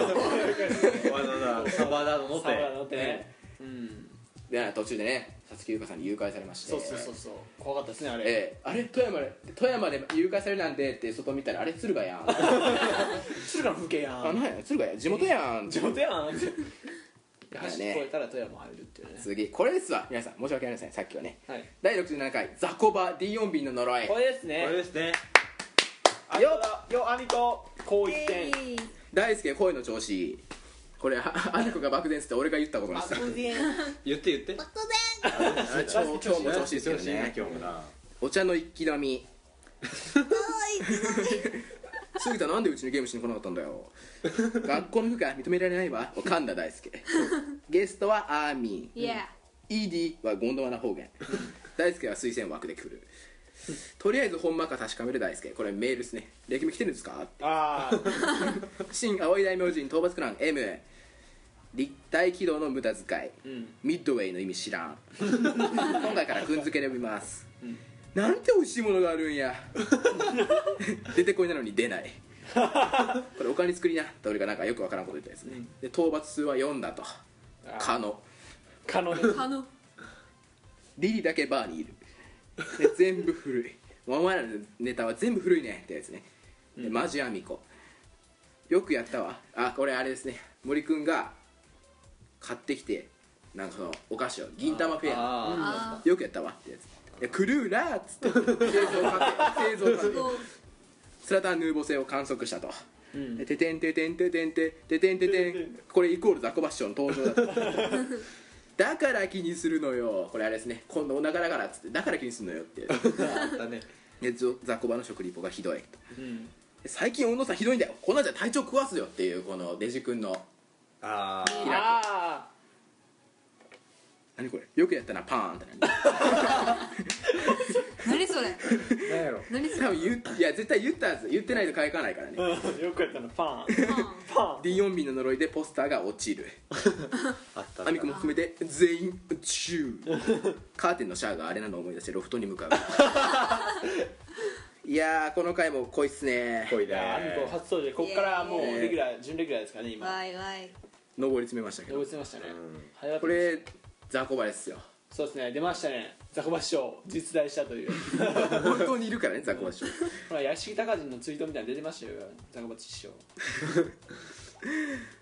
わざわざサバダード乗って。サバ乗って。ね。うんで途中でねさつき優香さんに誘拐されまして。そうそうそうそう。怖かったですねあれ。ええ。あれ富山で富山で誘拐されるなんてって外見たらあれ敦賀やん。敦賀の風景やん。あなんや敦賀や地元やん。地元やん。って越えたら富山入るっていうね。次これですわ。皆さん申し訳ありません。さっきはね。はい。第67回ザコバ D4 便の呪い。これですね。これですね。よよ兄とこう一点。大輔声の調子ここれああの子が漠然って俺が言ったことです言って言って。あ超今日も調子いいですよね。今日もな。お茶の一気飲み。杉田なんでうちにゲームしに来なかったんだよ。学校の部が認められないわ。神田大輔。ゲストはアーミー。Yeah ED はゴンドワナ方言。大輔は推薦枠で来る。とりあえず本間か確かめる大輔。これメールですね。レキュメ来てるんですか？ああ新葵大明神討伐クラン M 立体軌道の無駄遣い、ミッドウェイの意味知らん。今回からくんづけで読みます、なんて美味しいものがあるんや。出てこいなのに出ない。これお金作りな。って俺がなんかよくわからんこと言ったやつね、で討伐数は4だと。可能可能ね。あのリリだけバーにいる。で全部古い。お前らのネタは全部古いねってやつね。でマジアミコ。よくやったわ。あこれあれですね。森くんが買ってきてなんかそのお菓子を銀玉フェア。あよくやったわってやつ。でクルーラーっつって。製造過程製造過程スラタンヌーボ製を観測したと、でててんててんててんてててんててん。これイコールザコバッションの登場だと だから気にするのよ。これあれですね。今度お腹だからっつって。だから気にするのよってやつあったね。ザコバの食リポがひどいと、で最近小野さんひどいんだよ。こんなんじゃ体調壊すよっていうこのデジ君のあ開けあ何これ？よくやったなパーンって何 何それ？あなんやろ？何それ？多分言ういや絶対言ったやつ言ってないと返かないからね。あ よくやったのパン。うんパン。ディオンビンの呪いでポスターが落ちる。あったアミコも含めて全員チューカーテンのシャアがあれなのを思い出してロフトに向かう いやーこの回も濃いっすね。濃いね。アミコ初登場ここからもうレギュラー準レギュラーですからね今。わいわい上り詰めましたけど。動物出ましたね。早かったこれザコバですよ。そうですね出ましたね。ザコバ師匠実在したという。本当にいるからねザコバ師匠ほら屋敷隆人のツイートみたいなの出てましたよザコバ師匠。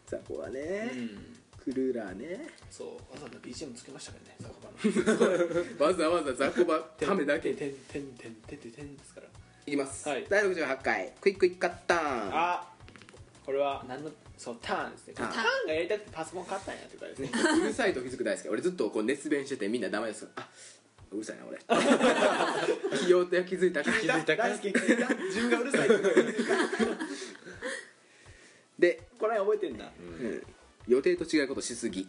ザコバね、うん。クルーラーね。そう。わざわざ BGM つけましたからねザコバの。わざわざザコバためだけ。てんてんてんてんてんてんですからいきます、はい。第68回。クイックイッカッターン。あこれは何のそうターンですね。ターン。がやりたくてパソコン買ったんやっていうかですね。うるさいと気づく大好き俺ずっとこう熱弁しててみんなダメですあうるさいな俺。起用って気づいたか気づいた大好き気づいた。自分がうるさい気づいたで、これ覚えてんだ。うん。予定と違うことしすぎ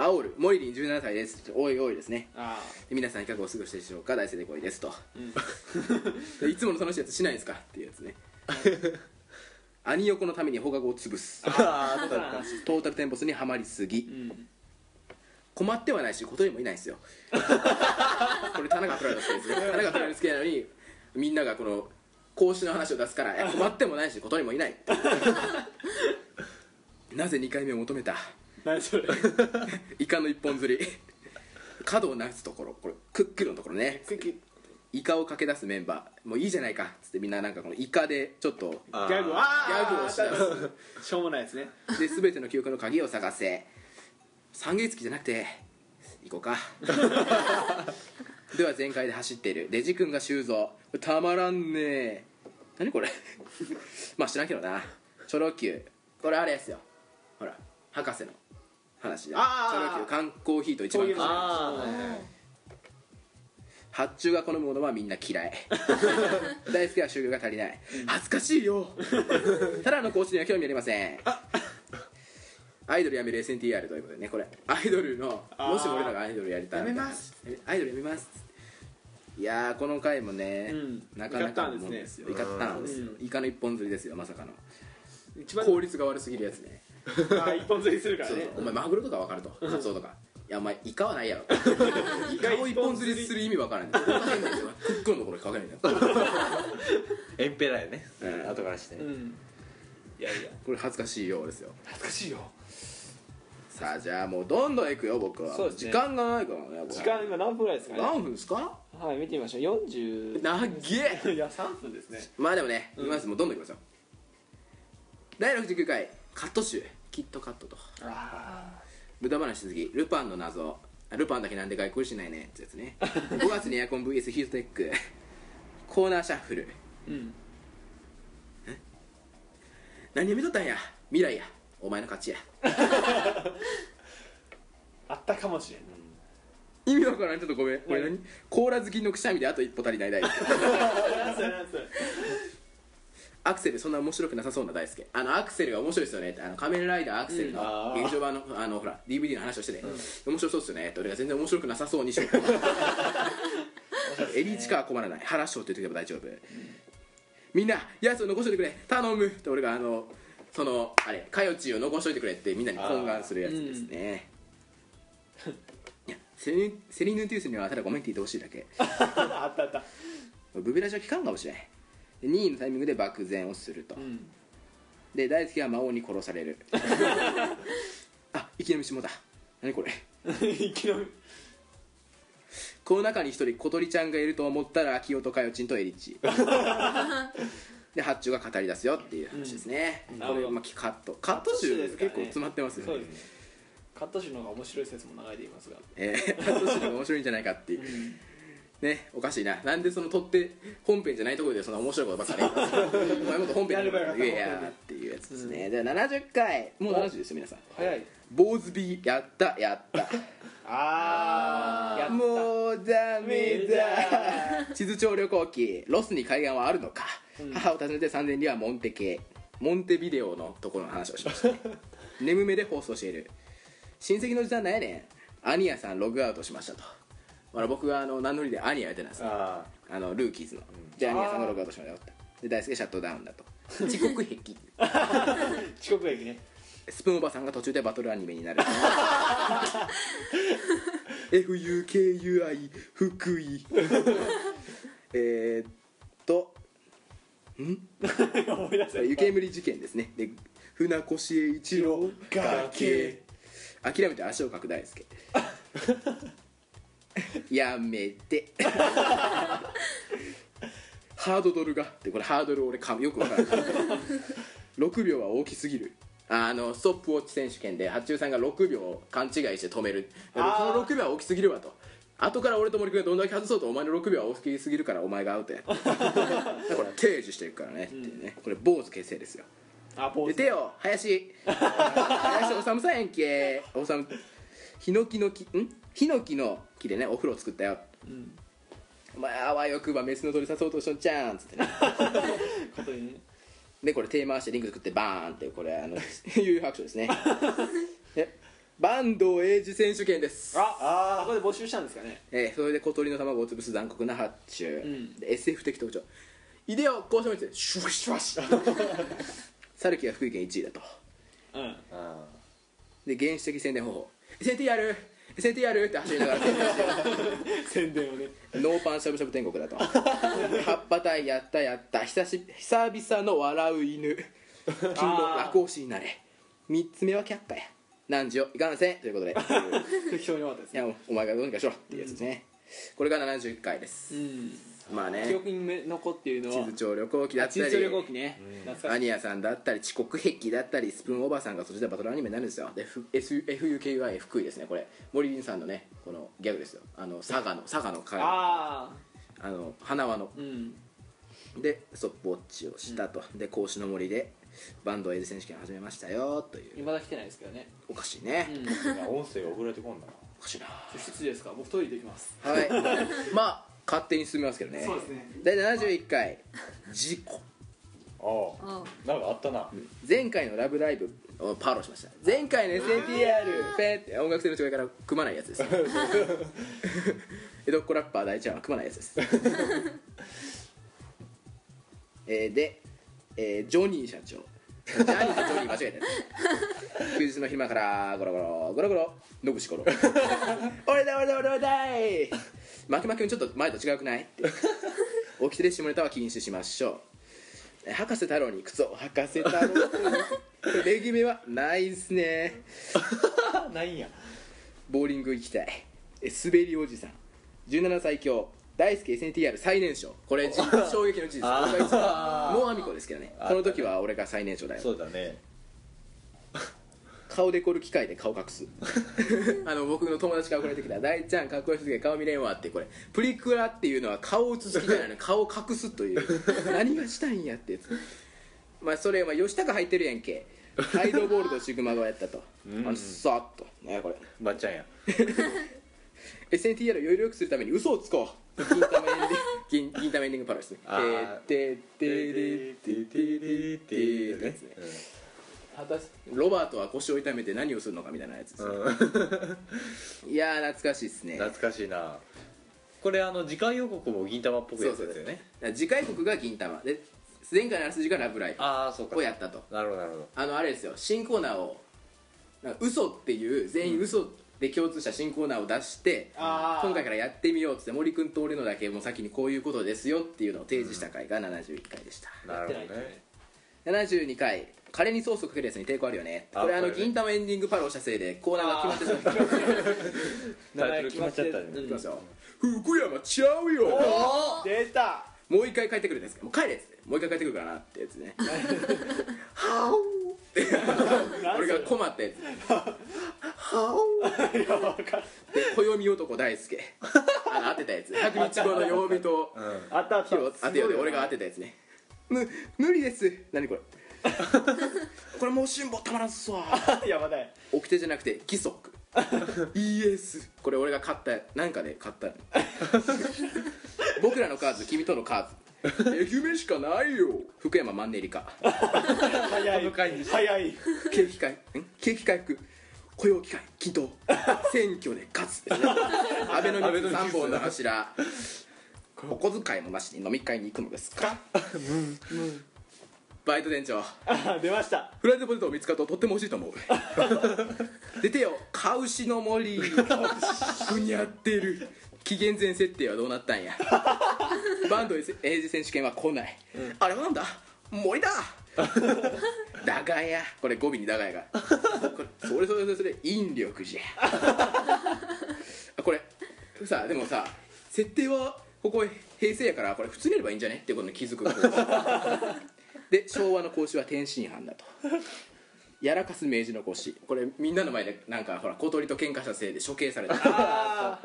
煽る。モリリン17歳です。おいおいですね。あで皆さんいかがお過ごしでしょうか？大生でこいですと、でいつもの楽しいやつしないんですか？っていうやつね。兄横のために放課後を潰す。あああったあった。トータルテンボスにはまりすぎ、うん。困ってはないしことりもいないんですよ。これ田中取られた好きですね。田中取られる好きなのにみんながこの講師の話を出すからいや困ってもないしことりもいない。なぜ2回目を求めた？何それ。イカの一本釣り。角をなすところ。これクックルのところね。クイックイカを駆け出すメンバー。もういいじゃないか。っつってみんななんかこのイカでちょっとギャギャグをしだす。しょうもないですね。で全ての記憶の鍵を探せ。三月期じゃなくて行こうか。では全開で走っている。デジ君が修造。たまらんね。え何これ。まあ知らんけどな。チョロ Q これあれですよ。ほら博士の話あー。ョロ Q 缶コーヒーと一番あ発注が好むものはみんな嫌い。大好きは修行が足りない。恥ずかしいよ。ただの講師には興味ありません。アイドルやめる SNTR ということでねこれ。アイドルのもしも俺らがアイドルやりたいやめます。アイドルやめます。いやーこの回もね、うん。なかなかのもんですよイカッターンですよ。うイカの一本釣りですよまさかの。一番効率が悪すぎるやつね あ一本釣りするからね。そうそう。お前マグロとか分かると？カツオとか。いやお前イカはないやろ。イカを一本釣りする意味分からんねんクックンのところにかけないんだよ。エンペラーやね。うん。後からして。うん。いやいや。これ恥ずかしいようですよ恥ずかしいよ。さあじゃあもうどんどんいくよ僕は。そうですね。時間がないからね僕時間今何分ぐらいですかね。何分ですか？はい見てみましょう。40なっ。げえいや3分ですね。まあでもねいきます。もうどんどんいきますよ第69回カット集キットカットと。無駄話しすぎルパンの謎。あルパンだけなんで外国しないね。ってやつね。5月にエアコン VS ヒートテック。コーナーシャッフル。うん。何を見とったんや？未来や。お前の勝ちや。あったかもしれん。意味わからん。ちょっとごめん。これ何？コーラ好きのくしゃみであと一歩足りない大輔 アクセルそんな面白くなさそうな大輔。あのアクセルが面白いですよね。ってあの仮面ライダーアクセルの劇場版のあのほら DVD の話をしてて、面白そうですよね。って俺が全然面白くなさそうにしよう。エリーチカは困らない。腹章って言ってけば大丈夫、みんなやつを残しといてくれ。頼む。って俺があのそのあれかよちを残しといてくれってみんなに懇願するやつですね、いやセリセリヌンティウスにはただごめんって言ってほしいだけ。あったあった。ブベラジは聞かんかもしれないで2位のタイミングで漠然をすると、で大輔は魔王に殺される。あ生き延びしもだ何これ。生き延び。この中に一人小鳥ちゃんがいると思ったら清とかよちんとエリッチ。で八丁が語り出すよっていう話ですね、うん。これまあカット。カット集ね結構詰まってますよね。そうですね。カット集の方が面白い説も流れていますが。えー、カット集の方が面白いんじゃないかっていう、ねおかしいな。なんでその取って本編じゃないところでそんな面白いことばっかり。お前もっと本編で言えやっていうやつですね、で70回。もう70ですよ皆さん。早い。坊主ビやった。やった。あー。やった。もうダメだ。地図帳旅行記。ロスに海岸はあるのか、母を訪ねて3000里はモンテ系モンテビデオのところの話をしました。ね 眠めで放送している。親戚のおじさんなんやねん。アニヤさんログアウトしましたとほら僕があの名乗りでアニヤやってたんですよ。ああ。のルーキーズの、じゃあアニヤさんがログアウトしましたよって。で大輔シャットダウンだと。遅刻壁 遅刻劇ね。スプーンおばさんが途中でバトルアニメになる。FUKUI 福井。えーっとん？思い出せ湯煙事件ですね。で船越英一郎崖諦めて足をかく大輔 やめて。ハードドルが。ってこれハードル俺かよくわからない。6秒は大きすぎる。あのストップウォッチ選手権で八中さんが6秒勘違いして止める。でもこの6秒は大きすぎるわと。後から俺と森君がどんだけ外そうとお前の6秒は大きすぎるからお前がアウトや。これは提示してるからねっていうね。これ坊主結成ですよ。あポーズ出てよ林。林おさんやんけ。おさむヒノキの木ん？ヒノキの木でねお風呂作ったよ、お前あわよくばメスの鳥誘おうとしとんちゃうんつってね。ことにね。でこれ手回してリング作ってバーンってこれあの悠々白書ですね。で坂東英二選手権です。ああここで募集したんですかね。えーそれで小鳥の卵を潰す残酷な発注、ん。で SF 的特徴。イデオ交渉してシュワシュワシ サルキが福井県1位だと。うん。あで原始的宣伝方法 SNTR SNTR って走りながら。宣伝をね。ノーパンしゃぶしゃぶ天国だと。葉っぱ隊やったやった。久し久々の笑う犬。君も楽押しになれ。3つ目は却下や。何時をいかんせん。ということで。適当に終わったですいやお前がどうにかしろっていうやつですね、これが71回です、うんまあね。記憶に残っているのは地図帳旅行記だったり地図帳旅行記ね。懐かしい。アニヤさんだったり遅刻壁だったりスプーンおばさんがそっちでバトルアニメになるんですよ。で F- S- FUKUI 福井ですねこれ。森林さんのねこのギャグですよ。あの佐賀の佐賀の会。ああの花輪の。あうん。でストップウォッチをしたと、で格子の森でバンドエイズ選手権始めましたよという。未だ来てないですけどね。おかしいね、うん。あ音声送られてこんだなおかしいな。失礼ですか。僕トイレ行きます。はい。まあ勝手に進めますけどね。そうですね。第71回。事故。ああ。なんかあったな。前回の「ラブライブ!」をパロしました。前回の SNTR ペーって音楽性の違いから組まないやつです。江戸っ子ラッパー大ちゃんは組まないやつです。えーで、えージョニー社長。ジャニーとジョニー間違えた休日の昼間からゴロゴロゴロゴロ野口ゴロ 俺だ俺だ俺だ俺だい負け負けちょっと前と違くない？って起きてる下ネタは禁止しましょう。博士太郎に靴を履かせたの レギュメはないっすね。ないんや。ボーリング行きたい。え滑りおじさん。17歳強。大好き SNTR 最年少。これじ衝撃の事実。もうアミコですけどね。この時は俺が最年少だよ。そうだね顔デコる機械で顔隠す。あの僕の友達から送られてきた「大ちゃんかっこよすぎて顔見れんわ」ってこれ。プリクラっていうのは顔を映す機械なの。に 顔を隠すという。何がしたいんやって。や つまあそれは吉高入ってるやんけ。ハイドボールとシグマがやったと、うん。あのさっと。ねこれ。ばっちゃんや。SNTR をより良くするために嘘をつこう。銀玉エンディング。銀銀玉エンディングパロですねてってれててれてれってやつね果たしロバートは腰を痛めて何をするのかみたいなやつです、いやー懐かしいですね。懐かしいな。これあの次回予告も銀玉っぽくやったやつよね。だから次回国が銀玉。で前回のあらすじがラブライああそうか。ブをやったと。なるほどなるほど。あのあれですよ。新コーナーをなんか嘘っていう全員嘘で共通した新コーナーを出して、あー。今回からやってみようっつって森君と俺のだけもう先にこういうことですよっていうのを提示した回が71回でした、なるほどね。72回カレーにソースをかけるやつに抵抗あるよね。あこれあの銀玉エンディングパロをしたせいでコーナーが決まってしまった。タイトル決まっちゃったね。いきますよ。福山ちゃうよ。出た。もう一回帰ってくるんですけどもう帰れっつって。もう一回帰ってくるからなってやつね。はおって俺が困ったやつ。はおで暦男大輔。あの当てたやつ。100日後の曜日とあったあった。日を当てようで俺が当てたやつね。む無理です。何これ これもう辛抱たまらんすわ。やばない。掟じゃなくて規則 ES これ俺が買ったなんかで買ったの。僕らのカーズ君とのカーズ。愛媛しかないよ。福山マンネリ化。早い。早い。景気回ん？景気回復。雇用機会。均等。選挙で勝つ。安倍の肉3本の柱。お小遣いもなしに飲み会に行くのですか？バイト店長。あ出ました。フライドポテトを見つかるととっても美味しいと思う。出てよカウシの森。ふにゃってる。紀元前設定はどうなったんや。バンド英字選手権は来ない、あれはなんだ？森だ。だがや。これ語尾にだがやが。これそれそれそれそれ引力じゃ。これ。さでもさ設定はここ平成やからこれ普通にやればいいんじゃね？ってことに気づくで昭和の孔子は天津飯だと。やらかす明治の腰これみんなの前でなんかほら小鳥と喧嘩したせいで処刑された。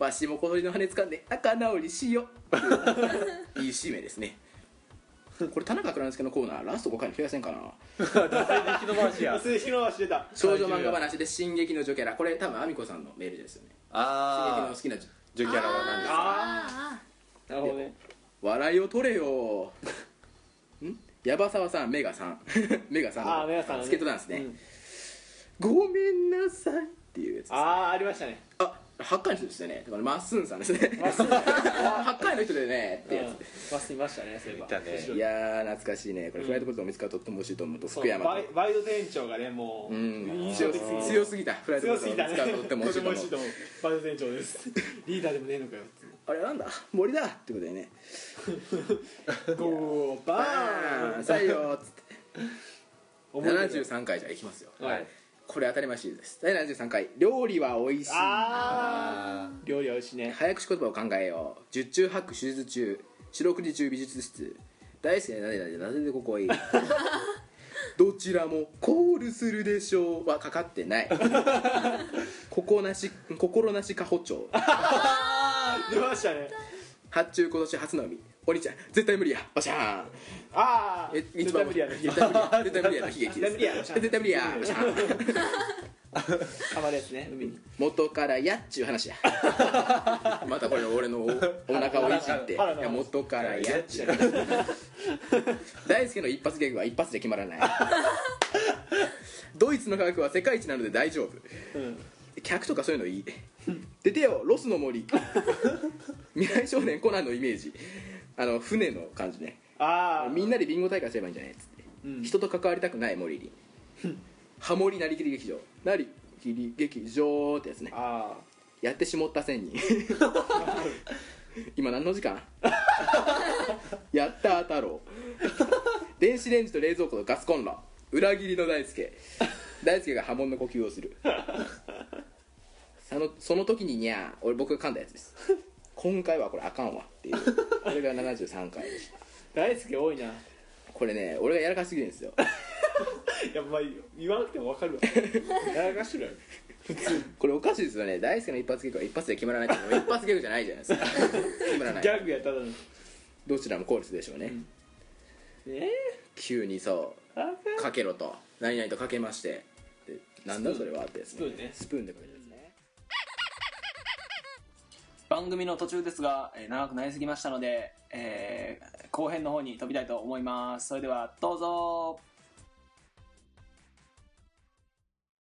わしも小鳥の羽掴んで仲直りしよう。いい締めですね。これ田中蔵之介のコーナーラスト5回に増やせんかな。引き伸ばしや水木の足出た少女漫画話で「進撃の女キャラ」これ多分亜美子さんのメールですよね「進撃ああの好きな女ジョキャラは何ですか？ああなるほどね。笑いを取れよんヤバサワさんメガさん。メガさんあー メガさんね。スケートダンスね、うん。ごめんなさいっていうやつです。ああありましたね。あ八回の人ですよね。だからまっすんさんですね。八回の人でねってやつ。バスいましたねそういえば。いたね。いやー懐かしいね。これフライドポテトを見つかるととっても美味しいと思うと。そう福山とバイバイト店長がねもううん。印象的す。ぎて強すぎた。フライドポ強すぎたねテトを見つかるととっても美味しいと思う。とても美味しいと思う。バイト店長です。リーダーでもねえのかよあれなんだ？森だ。ってことでね。ゴーバーン！採用っつって。思い出73回じゃあいきますよ。はい。これ当たり前シリーズです。第73回。料理は美味しい。料理は美味しいね。早口言葉を考えよう。十中八九手術中。四六時中美術室。大好きななでなでなぜでここへ？どちらもコールするでしょう。はかかってない。ここなし心なしかほ町出ましたね。発注今年初の海。お兄ちゃん絶対無理や。バシャー。ンああえ絶対無理やね。絶対無理や。絶対無理や。の悲劇です絶対無理や。絶対無理や。バシャーンたまるやつね。海に。元からやっちゅう話や。またこれ俺のおお腹をいじって。元からやっちゅう。大輔の一発ギャグは一発で決まらない。ドイツの科学は世界一なので大丈夫。うん。客とかそういうのいい出てよロスの森。未来少年コナンのイメージ。あの船の感じね。ああみんなでビンゴ大会すればいいんじゃないっつって、うん。人と関わりたくない森に。ハモリなりきり劇場。なりきり劇場ってやつね。あやってしもった千人 今何の時間？やったー太郎。電子レンジと冷蔵庫とガスコンロ。裏切りの大輔。大輔が波紋の呼吸をするそのその時ににゃー俺僕が噛んだやつです。今回はこれあかんわっていう。これが73回でした。あ大好き多いな。これね俺がやらかしすぎるんですよ。いやまあ言わなくても分かるわ。やらかしてるやろ。これおかしいですよね。大輔の一発ギャグは一発で決まらないっていう。のは一発ギャグじゃないじゃないですか。決まらない。ギャグやったの。にどちらもコールスでしょうね、え急にそう。あかけろと。何々とかけまして。でなんだそれはってですね。スプーンね。スプーンでかけてですね番組の途中ですが、えー長くなりすぎましたので、えー後編の方に飛びたいと思います。それではどうぞ。